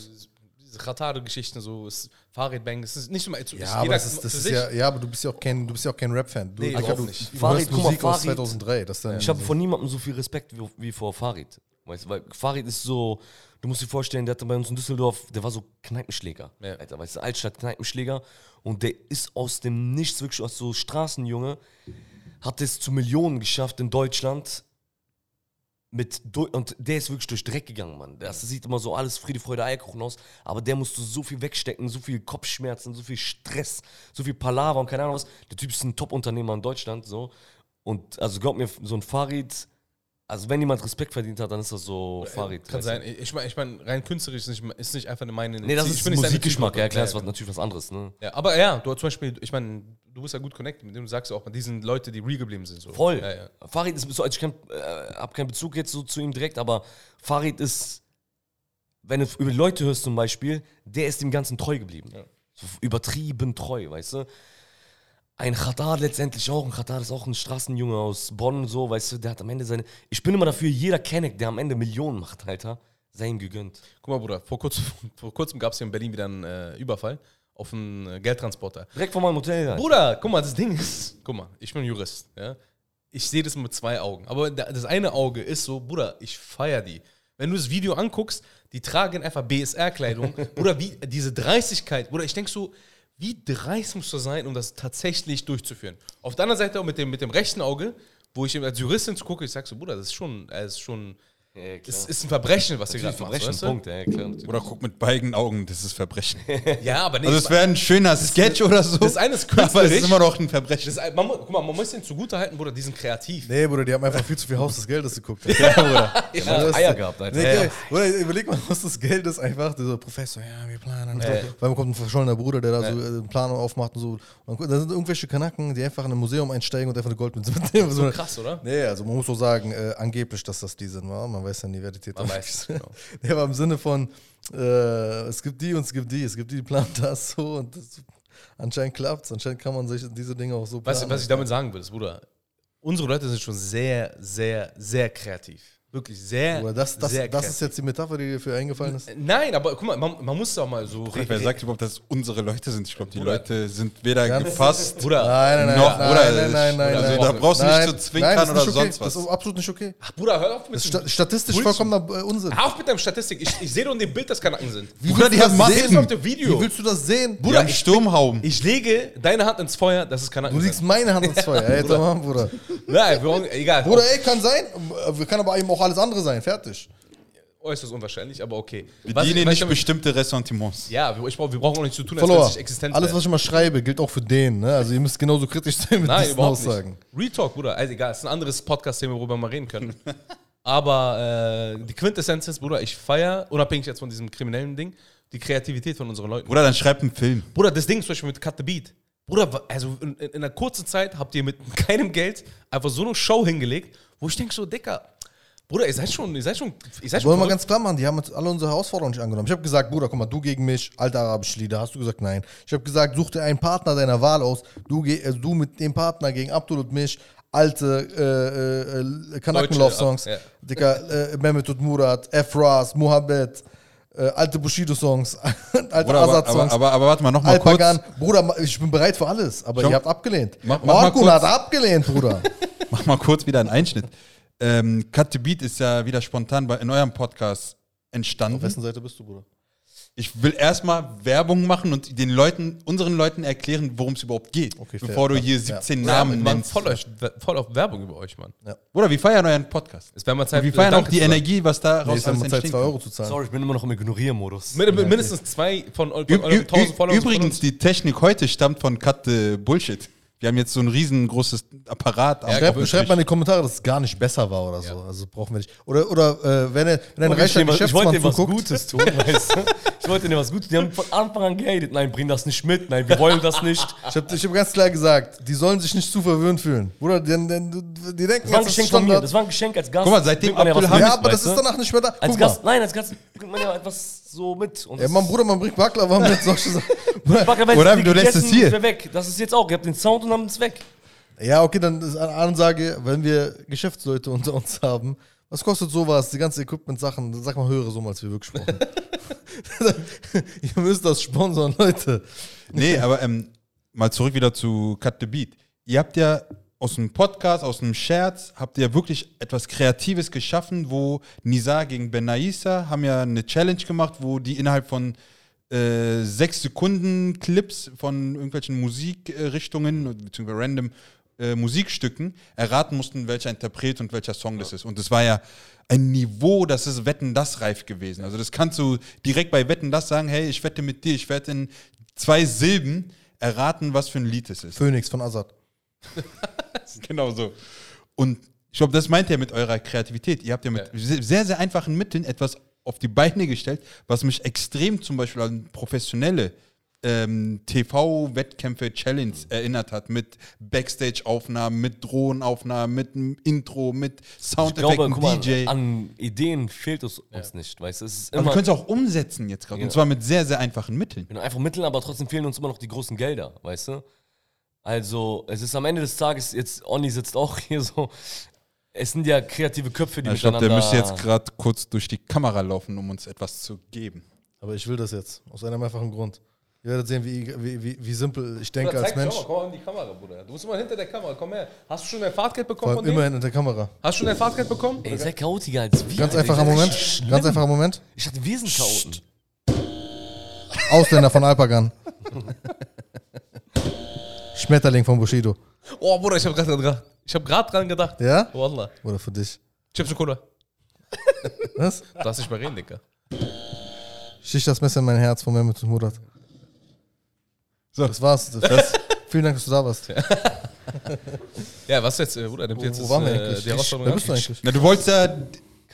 diese- Khatare-Geschichten, so es- Farid-Bang, das ist nicht so mal. Ja, aber das ist, das ist ja, ja, aber du bist ja auch kein, du bist ja auch kein Rap-Fan. Du, Nee, du, überhaupt du, nicht. du Farid, hörst guck mal, Musik aus Farid- 2003. Das dann Ich habe vor niemandem so viel Respekt wie, wie vor Farid. Weißt du, weil Farid ist so, du musst dir vorstellen, der hatte bei uns in Düsseldorf, der war so Kneipenschläger. Ja. Alter, weißt du, Altstadt-Kneipenschläger. Und der ist aus dem Nichts, wirklich aus so Straßenjunge, hat es zu Millionen geschafft in Deutschland. Mit, und der ist wirklich durch Dreck gegangen, Mann. Das sieht immer so alles Friede, Freude, Eierkuchen aus. Aber der musste so viel wegstecken, so viel Kopfschmerzen, so viel Stress, so viel Palaver und keine Ahnung was. Der Typ ist ein Top-Unternehmer in Deutschland, so. Und also glaub mir, so ein Farid, also wenn jemand Respekt verdient hat, dann ist das so Farid. Kann sein. Ich meine, ich mein, rein künstlerisch ist nicht, ist nicht einfach meine. Nee, das ist Musikgeschmack, ja klar, Ja, ist natürlich was anderes, ne? Ja, aber ja, du hast zum Beispiel, ich meine, du bist ja gut connected mit dem, du sagst ja auch, die sind Leute, die real geblieben sind. So. Voll. Ja, ja. Farid ist so, also ich äh, habe keinen Bezug jetzt so zu ihm direkt, aber Farid ist, wenn du über Leute hörst zum Beispiel, der ist dem Ganzen treu geblieben. So übertrieben treu, weißt du? Ein Khatar letztendlich auch, ein Khatar ist auch ein Straßenjunge aus Bonn, so, weißt du, der hat am Ende seine. Ich bin immer dafür, jeder Kenneck, der am Ende Millionen macht, Alter, sei ihm gegönnt. Guck mal, Bruder, vor kurzem, *laughs* vor kurzem gab es hier in Berlin wieder einen äh, Überfall auf einen äh, Geldtransporter. Direkt vor meinem Hotel, Alter. Bruder, guck mal, das Ding ist, *laughs* guck mal, ich bin Jurist, ja. Ich sehe das mit zwei Augen. Aber da- das eine Auge ist so, Bruder, ich feier die. Wenn du das Video anguckst, die tragen einfach BSR-Kleidung. *laughs* Bruder, wie diese Dreistigkeit. Bruder, ich denk so, wie dreist musst du sein, um das tatsächlich durchzuführen? Auf der anderen Seite auch mit dem, mit dem rechten Auge, wo ich als Juristin gucke, ich sag so, Bruder, das ist schon, er ist schon, Ja. Es ist ein Verbrechen, was ihr Natürlich gerade macht. Verbrechen, du? Punkt, ja, klar. natürlich. Oder guck mit beiden Augen, das ist Verbrechen. *laughs* Ja, aber nee, Also es wäre ein schöner Sketch oder so. das eine ist *laughs* aber es künstlerisch. ist immer noch ein Verbrechen. das man, guck mal, man muss den zugutehalten, Bruder, die sind kreativ. Nee, Bruder, die haben einfach viel zu viel Haus des Geldes geguckt. *laughs* Ja, Bruder. Ja, das- Eier gehabt, Alter. Nee, Ja. Bruder, überleg mal, was das Geld ist einfach. Dieser Professor, ja, wir planen. Ja. Weil man kommt ein verschollener Bruder, der da so äh, einen Plan aufmacht und so. Und dann sind irgendwelche Kanaken, die einfach in ein Museum einsteigen und einfach eine Goldmünze mitnehmen. So Krass, oder? Nee, also man muss so sagen, äh, angeblich, dass das die sind, wa? man weiß ja nie, wer die Täter Man weiß genau. *laughs* Nee, aber im Sinne von, äh, es gibt die und es gibt die, es gibt die, die planen *laughs* das so und das, anscheinend klappt es, anscheinend kann man sich diese Dinge auch so planen. Weißt du, was ich damit sagen will, ist, Bruder, unsere Leute sind schon sehr, sehr, sehr kreativ. Wirklich sehr, Bruder, das, das, sehr das ist jetzt die Metapher, die dir für eingefallen ist? Nein, aber guck mal, man, man muss doch mal so Wer sagt überhaupt, dass es unsere Leute sind? Ich glaube, die Bruder. Leute sind weder Ganz- gefasst. Bruder, Nein, nein, nein, Noch, nein, oder? nein, nein, nein, Also nein. da brauchst du nicht zu zwinkern nein, das ist oder okay. sonst was. Das ist absolut nicht okay. Ach, Bruder, hör auf mit Das ist dem- sta statistisch Bullshit. vollkommener äh, Unsinn. Hör auf mit deinem Statistik. Ich, ich sehe doch in dem Bild, dass Kanaken sind. Wie Bruder, die du haben das sehen? auf dem Video. Wie willst du das sehen? Die haben Sturmhauben. Ich lege deine Hand ins Feuer, dass es Kanaken Du legst meine Hand ins Feuer. *laughs* Ey, Bruder. Nein, egal. Bruder, ey, kann sein. Wir kann aber eben auch alles andere sein. Fertig. Äußerst unwahrscheinlich, aber okay. Wir Was- dienen was nicht ich damit- bestimmte Ressentiments. Ja, wir, ich, wir brauchen auch nicht zu tun, als Follower. es nicht existent. Alles, was ich immer schreibe, gilt auch für den. Ne? Also ihr müsst genauso kritisch sein mit Nein, diesen Aussagen. nicht. Real Talk, Bruder. Also egal, es ist ein anderes Podcast-Thema, worüber wir mal reden können. *laughs* Aber äh, die Quintessenz ist, Bruder, ich feiere, unabhängig jetzt von diesem kriminellen Ding, die Kreativität von unseren Leuten. Bruder, dann schreib einen Film. Bruder, das Ding zum Beispiel mit Cut the Beat. Bruder, also in, in einer kurzen Zeit habt ihr mit *laughs* keinem Geld einfach so eine Show hingelegt, wo ich denke so, Dicker, Bruder, ihr seid schon, ihr seid schon, ihr seid schon Wollen wir verrückt. ganz klar machen, die haben jetzt alle unsere Herausforderungen nicht angenommen. Ich habe gesagt, Bruder, guck mal, du gegen mich, alte arabische Lieder. Hast du gesagt, nein. Ich habe gesagt, such dir einen Partner deiner Wahl aus. Du, also du mit dem Partner gegen Abdul und mich. Alte äh, äh, äh, Kanaken-Love-Songs. ja. Dicker, äh, Mehmet und Murat, Efras, Mohammed, äh, alte Bushido-Songs, *laughs* alte Bruder, aber, aber, Azad-Songs. aber, aber warte mal, noch mal kurz. Alpagan. Bruder, ich bin bereit für alles, aber Schau- ihr habt abgelehnt. Mach- mach mal Marco kurz. hat abgelehnt, Bruder. *laughs* Mach mal kurz wieder einen Einschnitt. Ähm, Cut the Beat ist ja wieder spontan bei, in eurem Podcast entstanden. Auf wessen Seite bist du, Bruder? Ich will erstmal Werbung machen und den Leuten, unseren Leuten erklären, worum es überhaupt geht. Okay, fair. bevor du hier Ja. 17 Ja, Namen wir waren nennst. voll, euch, voll auf Werbung über euch, Mann. Oder wir feiern euren Podcast. Es wäre mal Zeit, Und wir feiern Danke auch die. Energie, was da Nee, raus ist haben alles Zeit, 2 entstehen Euro zu zahlen. Sorry, ich bin immer noch im Ignoriermodus. Min- Mindestens zwei von, von ü 1000 Followern. übrigens, die Technik heute stammt von Cut the Bullshit. Wir haben jetzt so ein riesengroßes Apparat. am Schreibt, schreibt mal in die Kommentare, dass es gar nicht besser war oder so. Also brauchen wir nicht. Oder, oder äh, wenn, er- wenn ein Ich, reicher ich wollte Geschäftsmann dir was. Gutes tun, *laughs* weißt du? Ich wollte dir was Gutes tun. Die haben von Anfang an gehatet. Nein, bring das nicht mit. Nein, wir wollen das nicht. *laughs* Ich habe ich hab ganz klar gesagt, die sollen sich nicht zu verwöhnt fühlen. Bruder, die, die, die denken, Das war ein Geschenk von mir. Das war ein Geschenk als Gast. Guck mal, seitdem ja Abdul Ja, aber das ist danach nicht mehr da. Als Gast, nein, als Gast bringt man ja etwas so mit. Und Ja, Mann, Bruder, man bringt Baklava mit solche Sachen. *laughs* Backer, Oder du lässt es hier. Weg. Das ist jetzt auch. Ihr habt den Sound und ist es weg. Ja, okay, dann ist eine Ansage, wenn wir Geschäftsleute unter uns haben, was kostet sowas, die ganzen Equipment-Sachen, sag mal höhere Summe, als wir wirklich brauchen. *laughs* Ihr müsst das sponsern, Leute. Nee, aber ähm, mal zurück wieder zu Cut the Beat. Ihr habt ja aus einem Podcast, aus einem Scherz, habt ihr wirklich etwas Kreatives geschaffen, wo Nizar gegen Ben Naissa haben ja eine Challenge gemacht, wo die innerhalb von äh, sechs Sekunden Clips von irgendwelchen Musikrichtungen, beziehungsweise random äh, Musikstücken erraten mussten, welcher Interpret und welcher Song das ist. Und das war ja ein Niveau, das ist Wetten das reif gewesen. Also das kannst du direkt bei Wetten das sagen, hey, ich wette mit dir, ich werde in zwei Silben erraten, was für ein Lied es ist. Phoenix von Azad. *laughs* Genau so. Und ich glaube, das meint ihr mit eurer Kreativität. Ihr habt ja mit Ja. se- sehr, sehr einfachen Mitteln etwas auf die Beine gestellt, was mich extrem zum Beispiel an professionelle ähm, TV-Wettkämpfe Challenge erinnert hat, mit Backstage-Aufnahmen, mit Drohnenaufnahmen, mit einem Intro, mit Ich glaube, Soundeffekten, guck mal, DJ. an Ideen fehlt es uns nicht, weißt du? Es ist Aber wir können es auch umsetzen jetzt gerade. Ja. Und zwar mit sehr, sehr einfachen Mitteln. Genau, einfach Mittel, aber trotzdem fehlen uns immer noch die großen Gelder, weißt du? Also, es ist am Ende des Tages, jetzt, Onni sitzt auch hier so, es sind ja kreative Köpfe, die Ja, ich glaube, der miteinander... müsste jetzt gerade kurz durch die Kamera laufen, um uns etwas zu geben. Aber ich will das jetzt, aus einem einfachen Grund. Ihr werdet sehen, wie, wie, wie, wie simpel ich denke Bruder, als zeig Mensch. Mal, komm mal in die Kamera, Bruder. Du musst immer hinter der Kamera, komm her. Hast du schon dein Fahrtgeld bekommen von immerhin in der Kamera. Hast du schon dein Fahrtgeld bekommen? Ey, sei chaotiger als wir. Ganz einfacher Moment. schlimm. Ganz einfacher Moment. Ich dachte, wir sind Chaoten. Ausländer von Alpagan. *laughs* Schmetterling von Bushido. Oh, Bruder, ich hab gerade dran gedacht. Ich hab gerade dran gedacht. Ja? Wallah. Oder für dich. Chips und Cola. *laughs* Was? Lass dich mal reden, Dicker. Stich das Messer in mein Herz von Mehmet und Murat. So. Das war's. Das, das, *laughs* vielen Dank, dass du da warst. *laughs* Ja, was jetzt, äh, Bruder? Nimmt Wo, jetzt wo waren wir äh, eigentlich? die Herausforderung Wer bist du eigentlich? Na, du wolltest ja,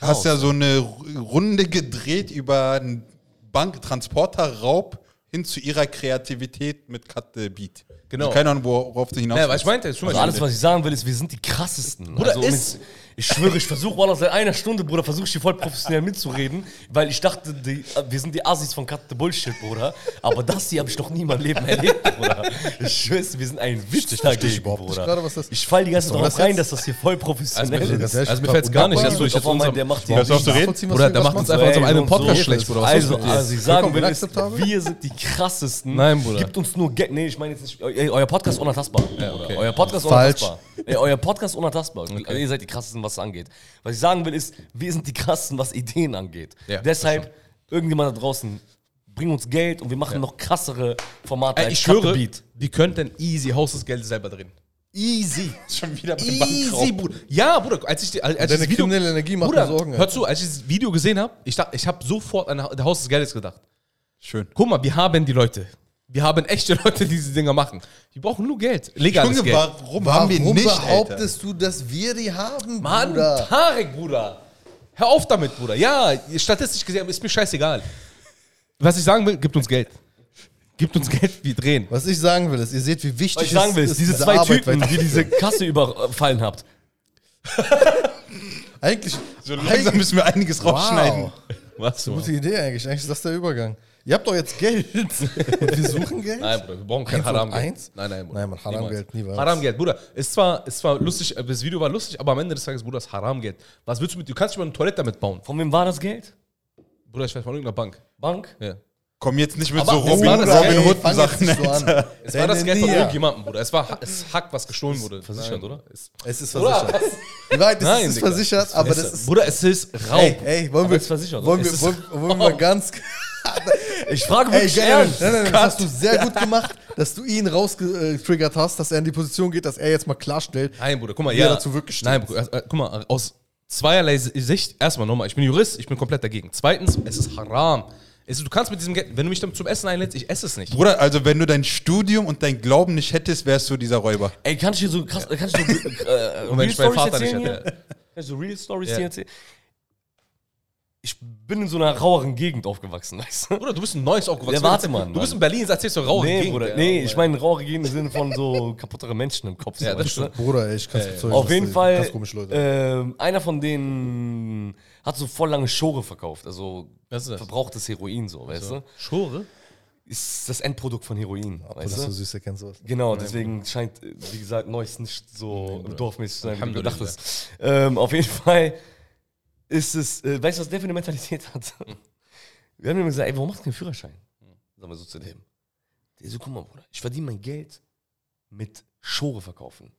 hast ja so eine Runde gedreht über einen Banktransporterraub hin zu ihrer Kreativität mit Cut the Beat. Genau. Also keine Ahnung, worauf du hinaus Ja, was ich meinte. Also alles, was ich sagen will, ist, wir sind die krassesten. Bruder, also, um ist- jetzt- ich schwöre, ich versuche Wallah seit einer Stunde, Bruder, versuche ich hier voll professionell mitzureden, weil ich dachte, die, wir sind die Assis von Cut the Bullshit, Bruder. Aber das hier habe ich noch nie in meinem Leben erlebt, Bruder. Ich schwör's, wir sind ein Witz dagegen, Bruder. gerade, was das- ich fall die ganze Zeit darauf rein, dass das hier voll professionell Also, ist. Das also mir fällt es gar nicht, dass du dich jetzt unserem, der macht Hörst du auf zu reden? Bruder, der macht uns einfach unserem Ey, eigenen und so. Podcast schlecht, Bruder. Was Also, ist dir? also ich sagen will, ist, wir sind die krassesten. Nein, Bruder. Gibt uns nur Geld. Nee, ich meine jetzt nicht. Eu euer Podcast ist unantastbar. Ja, okay. Euer Podcast ist Falsch. unantastbar. Ey, euer Podcast ist unantastbar. Ihr seid die krassesten, was es angeht. Was ich sagen will, ist, wir sind die krassesten, was Ideen angeht. Ja, Deshalb, irgendjemand da draußen, bring uns Geld und wir machen noch krassere Formate Ey, ich Beat. die könnten easy Haus des Geldes selber drehen. Easy. *laughs* Schon wieder mit Easy, Bruder. Ja, Bruder, als ich, die- als ich Deine das Video, kriminelle Energie macht Bruder, mir Sorgen, hör zu, als ich das Video gesehen habe, ich, dachte, ich habe sofort an der Haus des Geldes gedacht. Schön. Guck mal, wir haben die Leute. Wir haben echte Leute, die diese Dinger machen. Die brauchen nur Geld. Legales Junge, Geld. warum, haben wir Warum nicht, Alter? behauptest du, dass wir die haben, Mann, Bruder? Tarek, Bruder. Hör auf damit, Bruder. Ja, statistisch gesehen ist mir scheißegal. Was ich sagen will, gibt uns Geld. Gibt uns Geld, wir drehen. Was ich sagen will, ist, ihr seht, wie wichtig Was ich sagen will, ist, diese zwei Arbeit Typen, die diese Kasse überfallen habt. Eigentlich, So langsam müssen wir einiges rausschneiden. wow, Was? du? gute Idee eigentlich. Eigentlich ist das der Übergang. Ihr habt doch jetzt Geld. *laughs* Und wir suchen Geld? Nein, Bruder, wir brauchen kein Haramgeld. eins? Nein, nein, Bruder. Nein, Mann, Haramgeld, Niemals. Haramgeld, Bruder. Ist zwar, ist zwar lustig, äh, das Video war lustig, aber am Ende des Tages, Bruder, ist Haramgeld. Was willst du mit, du kannst nicht mal eine Toilette damit bauen. Von wem war das Geld? Bruder, ich weiß von irgendeiner Bank. Bank? Ja. Komm jetzt nicht mit Aber so Robin, Robin Geld, Hood fang jetzt Sachen. nicht so an. Es war das Geld von irgendjemandem, Bruder. Es war es Hack, was gestohlen wurde. Versichert, Nein, oder? Es ist versichert. Die Wahrheit ist, Nein, es ist Digga. versichert, aber das ist. Bruder, es ist Raub. Ey, ey, wollen Aber wir, es ist versichert, wollen wir, Es wollen, wollen wir mal ganz. *laughs* Ich frage Ey, wirklich geil, ernst. nein, nein, nein, das hast du sehr gut gemacht, dass du ihn rausgetriggert hast, dass er in die Position geht, dass er jetzt mal klarstellt. Nein, Bruder, guck mal, ja. dazu wirklich steht. Nein, Bruder, äh, guck mal, aus zweierlei Sicht, erstmal nochmal, ich bin Jurist, ich bin komplett dagegen. Zweitens, es ist haram. Ist, du kannst mit diesem Geld, wenn du mich dann zum Essen einlädst, ich esse es nicht. Bruder, also wenn du dein Studium und dein Glauben nicht hättest, wärst du dieser Räuber. Ey, kann ich dir so krass, kann ich dir so äh, *laughs* Und wenn ich meinen Vater nicht erzählen hätte. hier? Kann ich so Real Stories Ja. hier erzählen? Ich bin in so einer raueren Gegend aufgewachsen, weißt du? Bruder, du bist ein Neues aufgewachsen. Ja, warte mal, Du bist in Berlin, erzählst du rauche Nee, Gegend, Bruder, ja, nee, ich meine rauere Gegend im Sinne von so kaputtere Menschen im Kopf. Ja, so, das du? stimmt. Bruder, ey, ich kann es bezeugen. Auf jeden die Fall, Leute. ähm, einer von denen hat so voll lange Schore verkauft, also das? verbrauchtes Heroin so, weißt du? Schore? Ist das Endprodukt von Heroin, das weißt so du? süß, er kennt sowas. Genau, deswegen scheint, äh, wie gesagt, Neues nicht so dorfmäßig zu sein, wie du dachtest. Ähm, auf jeden Fall ist es, äh, weißt du, was der für eine Mentalität hat? Wir haben ihm gesagt, ey, warum machst du keinen Führerschein? Sagen wir so zu dem. Der so, guck mal, Bruder, ich verdiene mein Geld mit Schore verkaufen.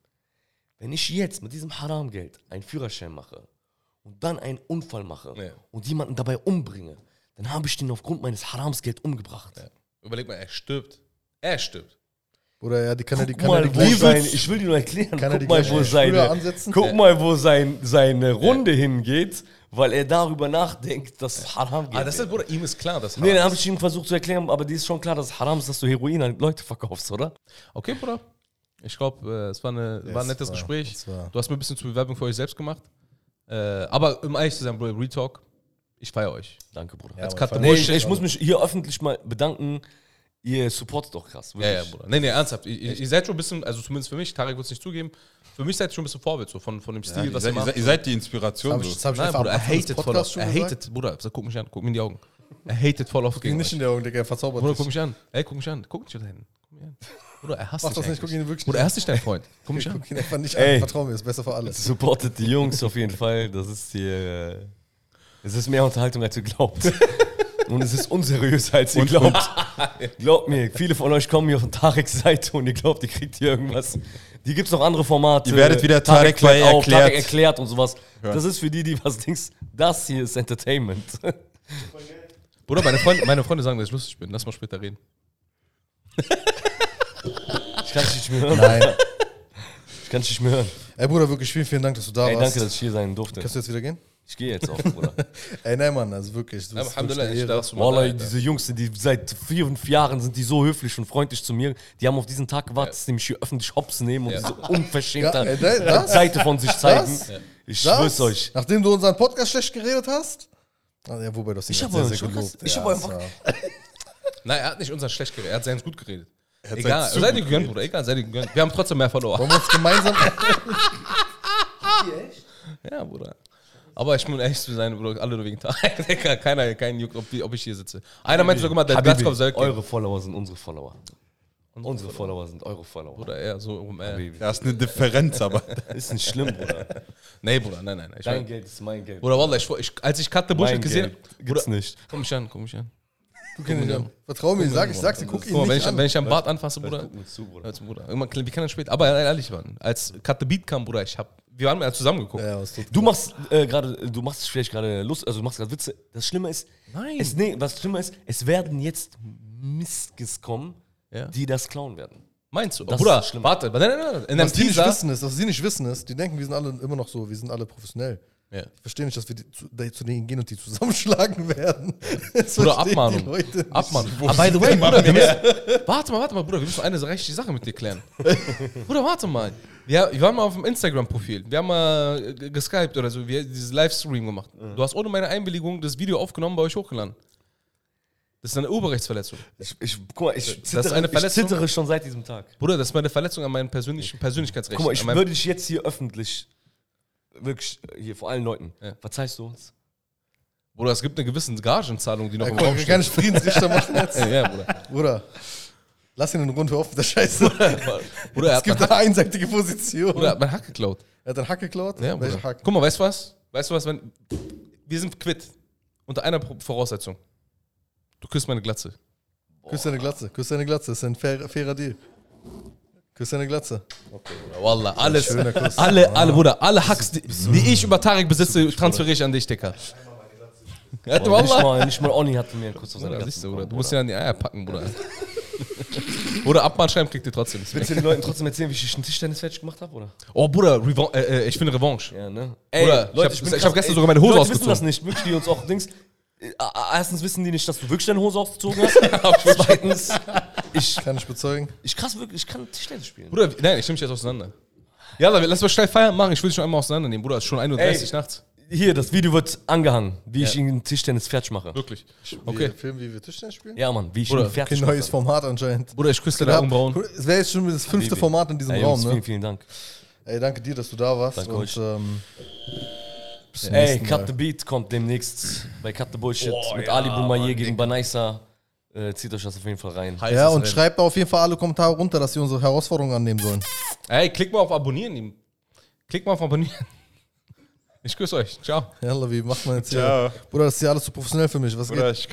Wenn ich jetzt mit diesem Haram-Geld einen Führerschein mache und dann einen Unfall mache Ja. und jemanden dabei umbringe, dann habe ich den aufgrund meines Haramsgeld umgebracht. Überleg mal, er stirbt. Er stirbt. Bruder, ja, die kann er, die Guck kann er, mal, die wo gleich- sein, ich will dir nur erklären, Kann er guck die mal, wo seine, ansetzen? guck Ja. mal, wo sein, seine Runde hingeht, weil er darüber nachdenkt, dass Haram geht. Ah, das ist, Bruder, ihm ist klar, dass nee, dann habe ich ihm versucht zu erklären, aber dir ist schon klar, dass Haram ist, dass du Heroin an Leute verkaufst, oder? Okay, Bruder. Ich glaube, äh, es war, eine, war ein nettes war- Gespräch. es Du hast mir ein bisschen zur Bewerbung für euch selbst gemacht. Äh, aber um ehrlich zu sein, Bruder, Retalk, ich feiere euch. Danke, Bruder. Ja, nee, ich, ich muss mich hier öffentlich mal bedanken. Ihr supportet doch krass. Ja, ja, Wirklich. Bruder. Nee, nee, ernsthaft. Ihr, ihr seid schon ein bisschen, also zumindest für mich, Tarek wird es nicht zugeben, für mich seid ihr schon ein bisschen Vorbild, so von, von dem Stil, ihr, was seid, ihr ihr, macht. seid, ihr seid die Inspiration. Hab ich, So. das hab ich Nein, Bruder, er hatet voll auf. Er hatet, Bruder, guck mich an, guck mir in die Augen. Er hatet voll auf gegen nicht euch. in die Augen, Digga, er verzaubert Bruder, dich. guck mich an. Ey, guck mich an. Guck nicht da hinten. Guck mich an. Bruder, er hasst Mach dich das nicht, guck ihn wirklich Bruder, er hasst dich, dein Freund. Guck mich *laughs* an. Guck ihn einfach nicht an, vertrau mir, ist besser für alles. Supportet die Jungs auf jeden Fall. Das ist hier. äh, Es ist mehr Unterhaltung, als ihr glaubt. *laughs* Und es ist unseriöser, als ihr glaubt. *laughs* Glaubt mir, viele von euch kommen hier von Tareks Seite und ihr glaubt, ihr kriegt hier irgendwas. Die gibt es noch andere Formate. Ihr werdet wieder Tarek klärt bei auf, erklärt. Tarek erklärt und sowas. Das ist für die, die was denkst, das hier ist Entertainment. *laughs* Bruder, meine Freunde, meine Freunde sagen, dass ich lustig bin. Lass mal später reden. *laughs* Ich kann dich nicht mehr hören. Nein. Ich kann dich nicht mehr hören. Ey, Bruder, wirklich vielen, vielen Dank, dass du da Ey, warst. danke, dass ich hier sein durfte. Kannst du jetzt wieder gehen? Ich gehe jetzt auch, Bruder. *laughs* Ey, nein, Mann, also wirklich. Du Alhamdulillah, wirklich ich darf du mal Wallah, diese Jungs, die seit vier, fünf Jahren sind die so höflich und freundlich zu mir. Die haben auf diesen Tag gewartet, dass die mich hier öffentlich hops nehmen und Ja. diese unverschämte Ja, das- das- *laughs* Seite von sich zeigen. das- Ich Das? schwör's euch. Nachdem du unseren Podcast schlecht geredet hast? Ah, ja, wobei, du hast ihn Ich gerade hab euren sehr, sehr gelobt. ich ja, hab euren das war- *laughs* Nein, er hat nicht unseren schlecht geredet, er hat seins gut geredet. hat Egal, seid gut ihr gegönnt, Bruder, egal, seid ihr gegönnt. Wir haben trotzdem mehr Follower. Wollen wir uns gemeinsam. Ja, Bruder. Aber ich muss ehrlich zu sein, Bruder, alle nur wegen Tag. *laughs* Keiner, kein Juckt, ob, ob ich hier sitze. Einer meinte sogar mal, der Habibi, Platzkopf soll eure Follower sind unsere Follower. Unsere Follower sind eure Follower. Bruder, eher so rum, äh. Habibi. Da ist eine Differenz, aber. *laughs* Ist nicht schlimm, Bruder. *laughs* Nee, Bruder, nein, nein, nein. Ich Dein mein, Geld ist mein Geld. Bruder, Wallah, ich, ich, als ich Cut the Bullshit gesehen habe. gibt's nicht. Komm mich an, komm mich an. Guck ihn nicht an. Vertrau mir, sag, ich sag's dir, guck ihn mal, wenn nicht ich, an. wenn ich am Bart anfasse, Bruder. Guck mir zu, Bruder. Hör zu, Bruder. Irgendwann, wie kann das spät? Aber ehrlich, Mann, als Cut the Beat kam, Bruder, ich hab, wir haben ja zusammen geguckt. Ja, Du machst äh, gerade, du machst vielleicht gerade Lust, also du machst gerade Witze. Das Schlimme ist, Nein. Es, nee, was Schlimme ist, es werden jetzt Miskis kommen, Ja. die das klauen werden. Meinst du? Das Bruder, ist schlimm. warte, nein, nein, nein, in Was die nicht wissen ist, was sie nicht wissen ist, die denken, wir sind alle immer noch so, wir sind alle professionell. Ja. Ich verstehe nicht, dass wir die, zu, zu denen gehen und die zusammenschlagen werden. *laughs* Das Bruder, Abmahnung. Abmahnung. Ah, by the way, Bruder, wir müssen, warte mal, warte mal, Bruder, wir müssen eine rechtliche Sache mit dir klären. *laughs* Bruder, warte mal. Wir, wir waren mal auf dem Instagram-Profil. Wir haben mal geskypt oder so, wir haben dieses Livestream gemacht. Du hast ohne meine Einwilligung das Video aufgenommen, bei euch hochgeladen. Das ist eine Urheberrechtsverletzung. Ich, ich, guck mal, ich, Das ist eine Verletzung? ich zittere schon seit diesem Tag. Bruder, das ist meine Verletzung an meinen persönlichen Persönlichkeitsrechten. Guck mal, ich meinem- würde dich jetzt hier öffentlich, wirklich hier vor allen Leuten, Ja. verzeihst du uns? Bruder, es gibt eine gewisse Gagenzahlung, die noch Ja, im Raum steht. nicht Friedensrichter machen jetzt. *laughs* Ja, ja, Bruder. Bruder, lass ihn in Runde auf mit der Scheiße. Bruder, er Es gibt eine Hack, einseitige Position. Bruder, er hat mein Hack geklaut. Er hat einen Hack geklaut? Ja, Bruder. Hack? Guck mal, weißt du was? Weißt du was, wenn. Wir sind quitt. Unter einer Voraussetzung. Du küsst meine Glatze. Küss deine Glatze, küss deine Glatze, das ist ein fair, fairer Deal. Küss deine Glatze. Wallah, alles. Schöner Kuss. *laughs* Alle, alle, Bruder, alle Hacks, die, die ich über Tarek besitze, transferiere ich an dich, Dicker. *laughs* Ja, Boah, nicht, Wallah. mal, nicht mal Oni hatte mir einen Kuss auf seine Glatze siehst du, Bruder. Du musst ja an die Eier packen, Bruder. *laughs* Oder Abmahn schreiben kriegt ihr trotzdem. Willst du den Leuten trotzdem erzählen, wie ich einen Tischtennis fertig gemacht habe, oder? Oh, Bruder, Revan äh, äh, ich finde Revanche. Ja, ne? Bruder, ich hab- ich hab gestern sogar meine Hose Leute ausgezogen. wissen das nicht, wirklich, die uns auch Dings. äh, Erstens wissen die nicht, dass du wirklich deine Hose ausgezogen hast. Zweitens, *laughs* ich, Kann ich bezeugen. ich krass wirklich, ich kann Tischtennis spielen. Bruder, nein, ich nehme mich jetzt auseinander. Ja, lass mal schnell Feiern machen. Ich will dich schon einmal auseinandernehmen, Bruder. Es ist schon 1.30 Uhr nachts. Hier, das Video wird angehangen, wie ich ihn Tischtennis fertig mache. Wirklich. Okay. Wir filmen, wie wir Tischtennis spielen? Ja, Mann, wie ich Bruder, ihn fertig mache. neues Format anscheinend. Bruder, ich küsse deine Augenbrauen. Es wäre jetzt schon das fünfte. Format in diesem Ey, Raum, Jungs, ne? vielen, vielen Dank. Ey, danke dir, dass du da warst. Danke und euch. ähm, Ey, Cut Mal. the Beat kommt demnächst bei Cut the Bullshit Boah, mit ja, Ali Boumaier gegen Banaisa. Äh, zieht euch das auf jeden Fall rein. Heißes Ja, und Rennen. schreibt auf jeden Fall alle Kommentare runter, dass sie unsere Herausforderungen annehmen sollen. Ey, klick mal auf Abonnieren. ihm. Klick mal auf Abonnieren. Ich küsse euch. Ciao. Ja, wie macht man jetzt Ciao. hier? Bruder, das ist ja alles zu professionell für mich. Was geht? Bruder, ich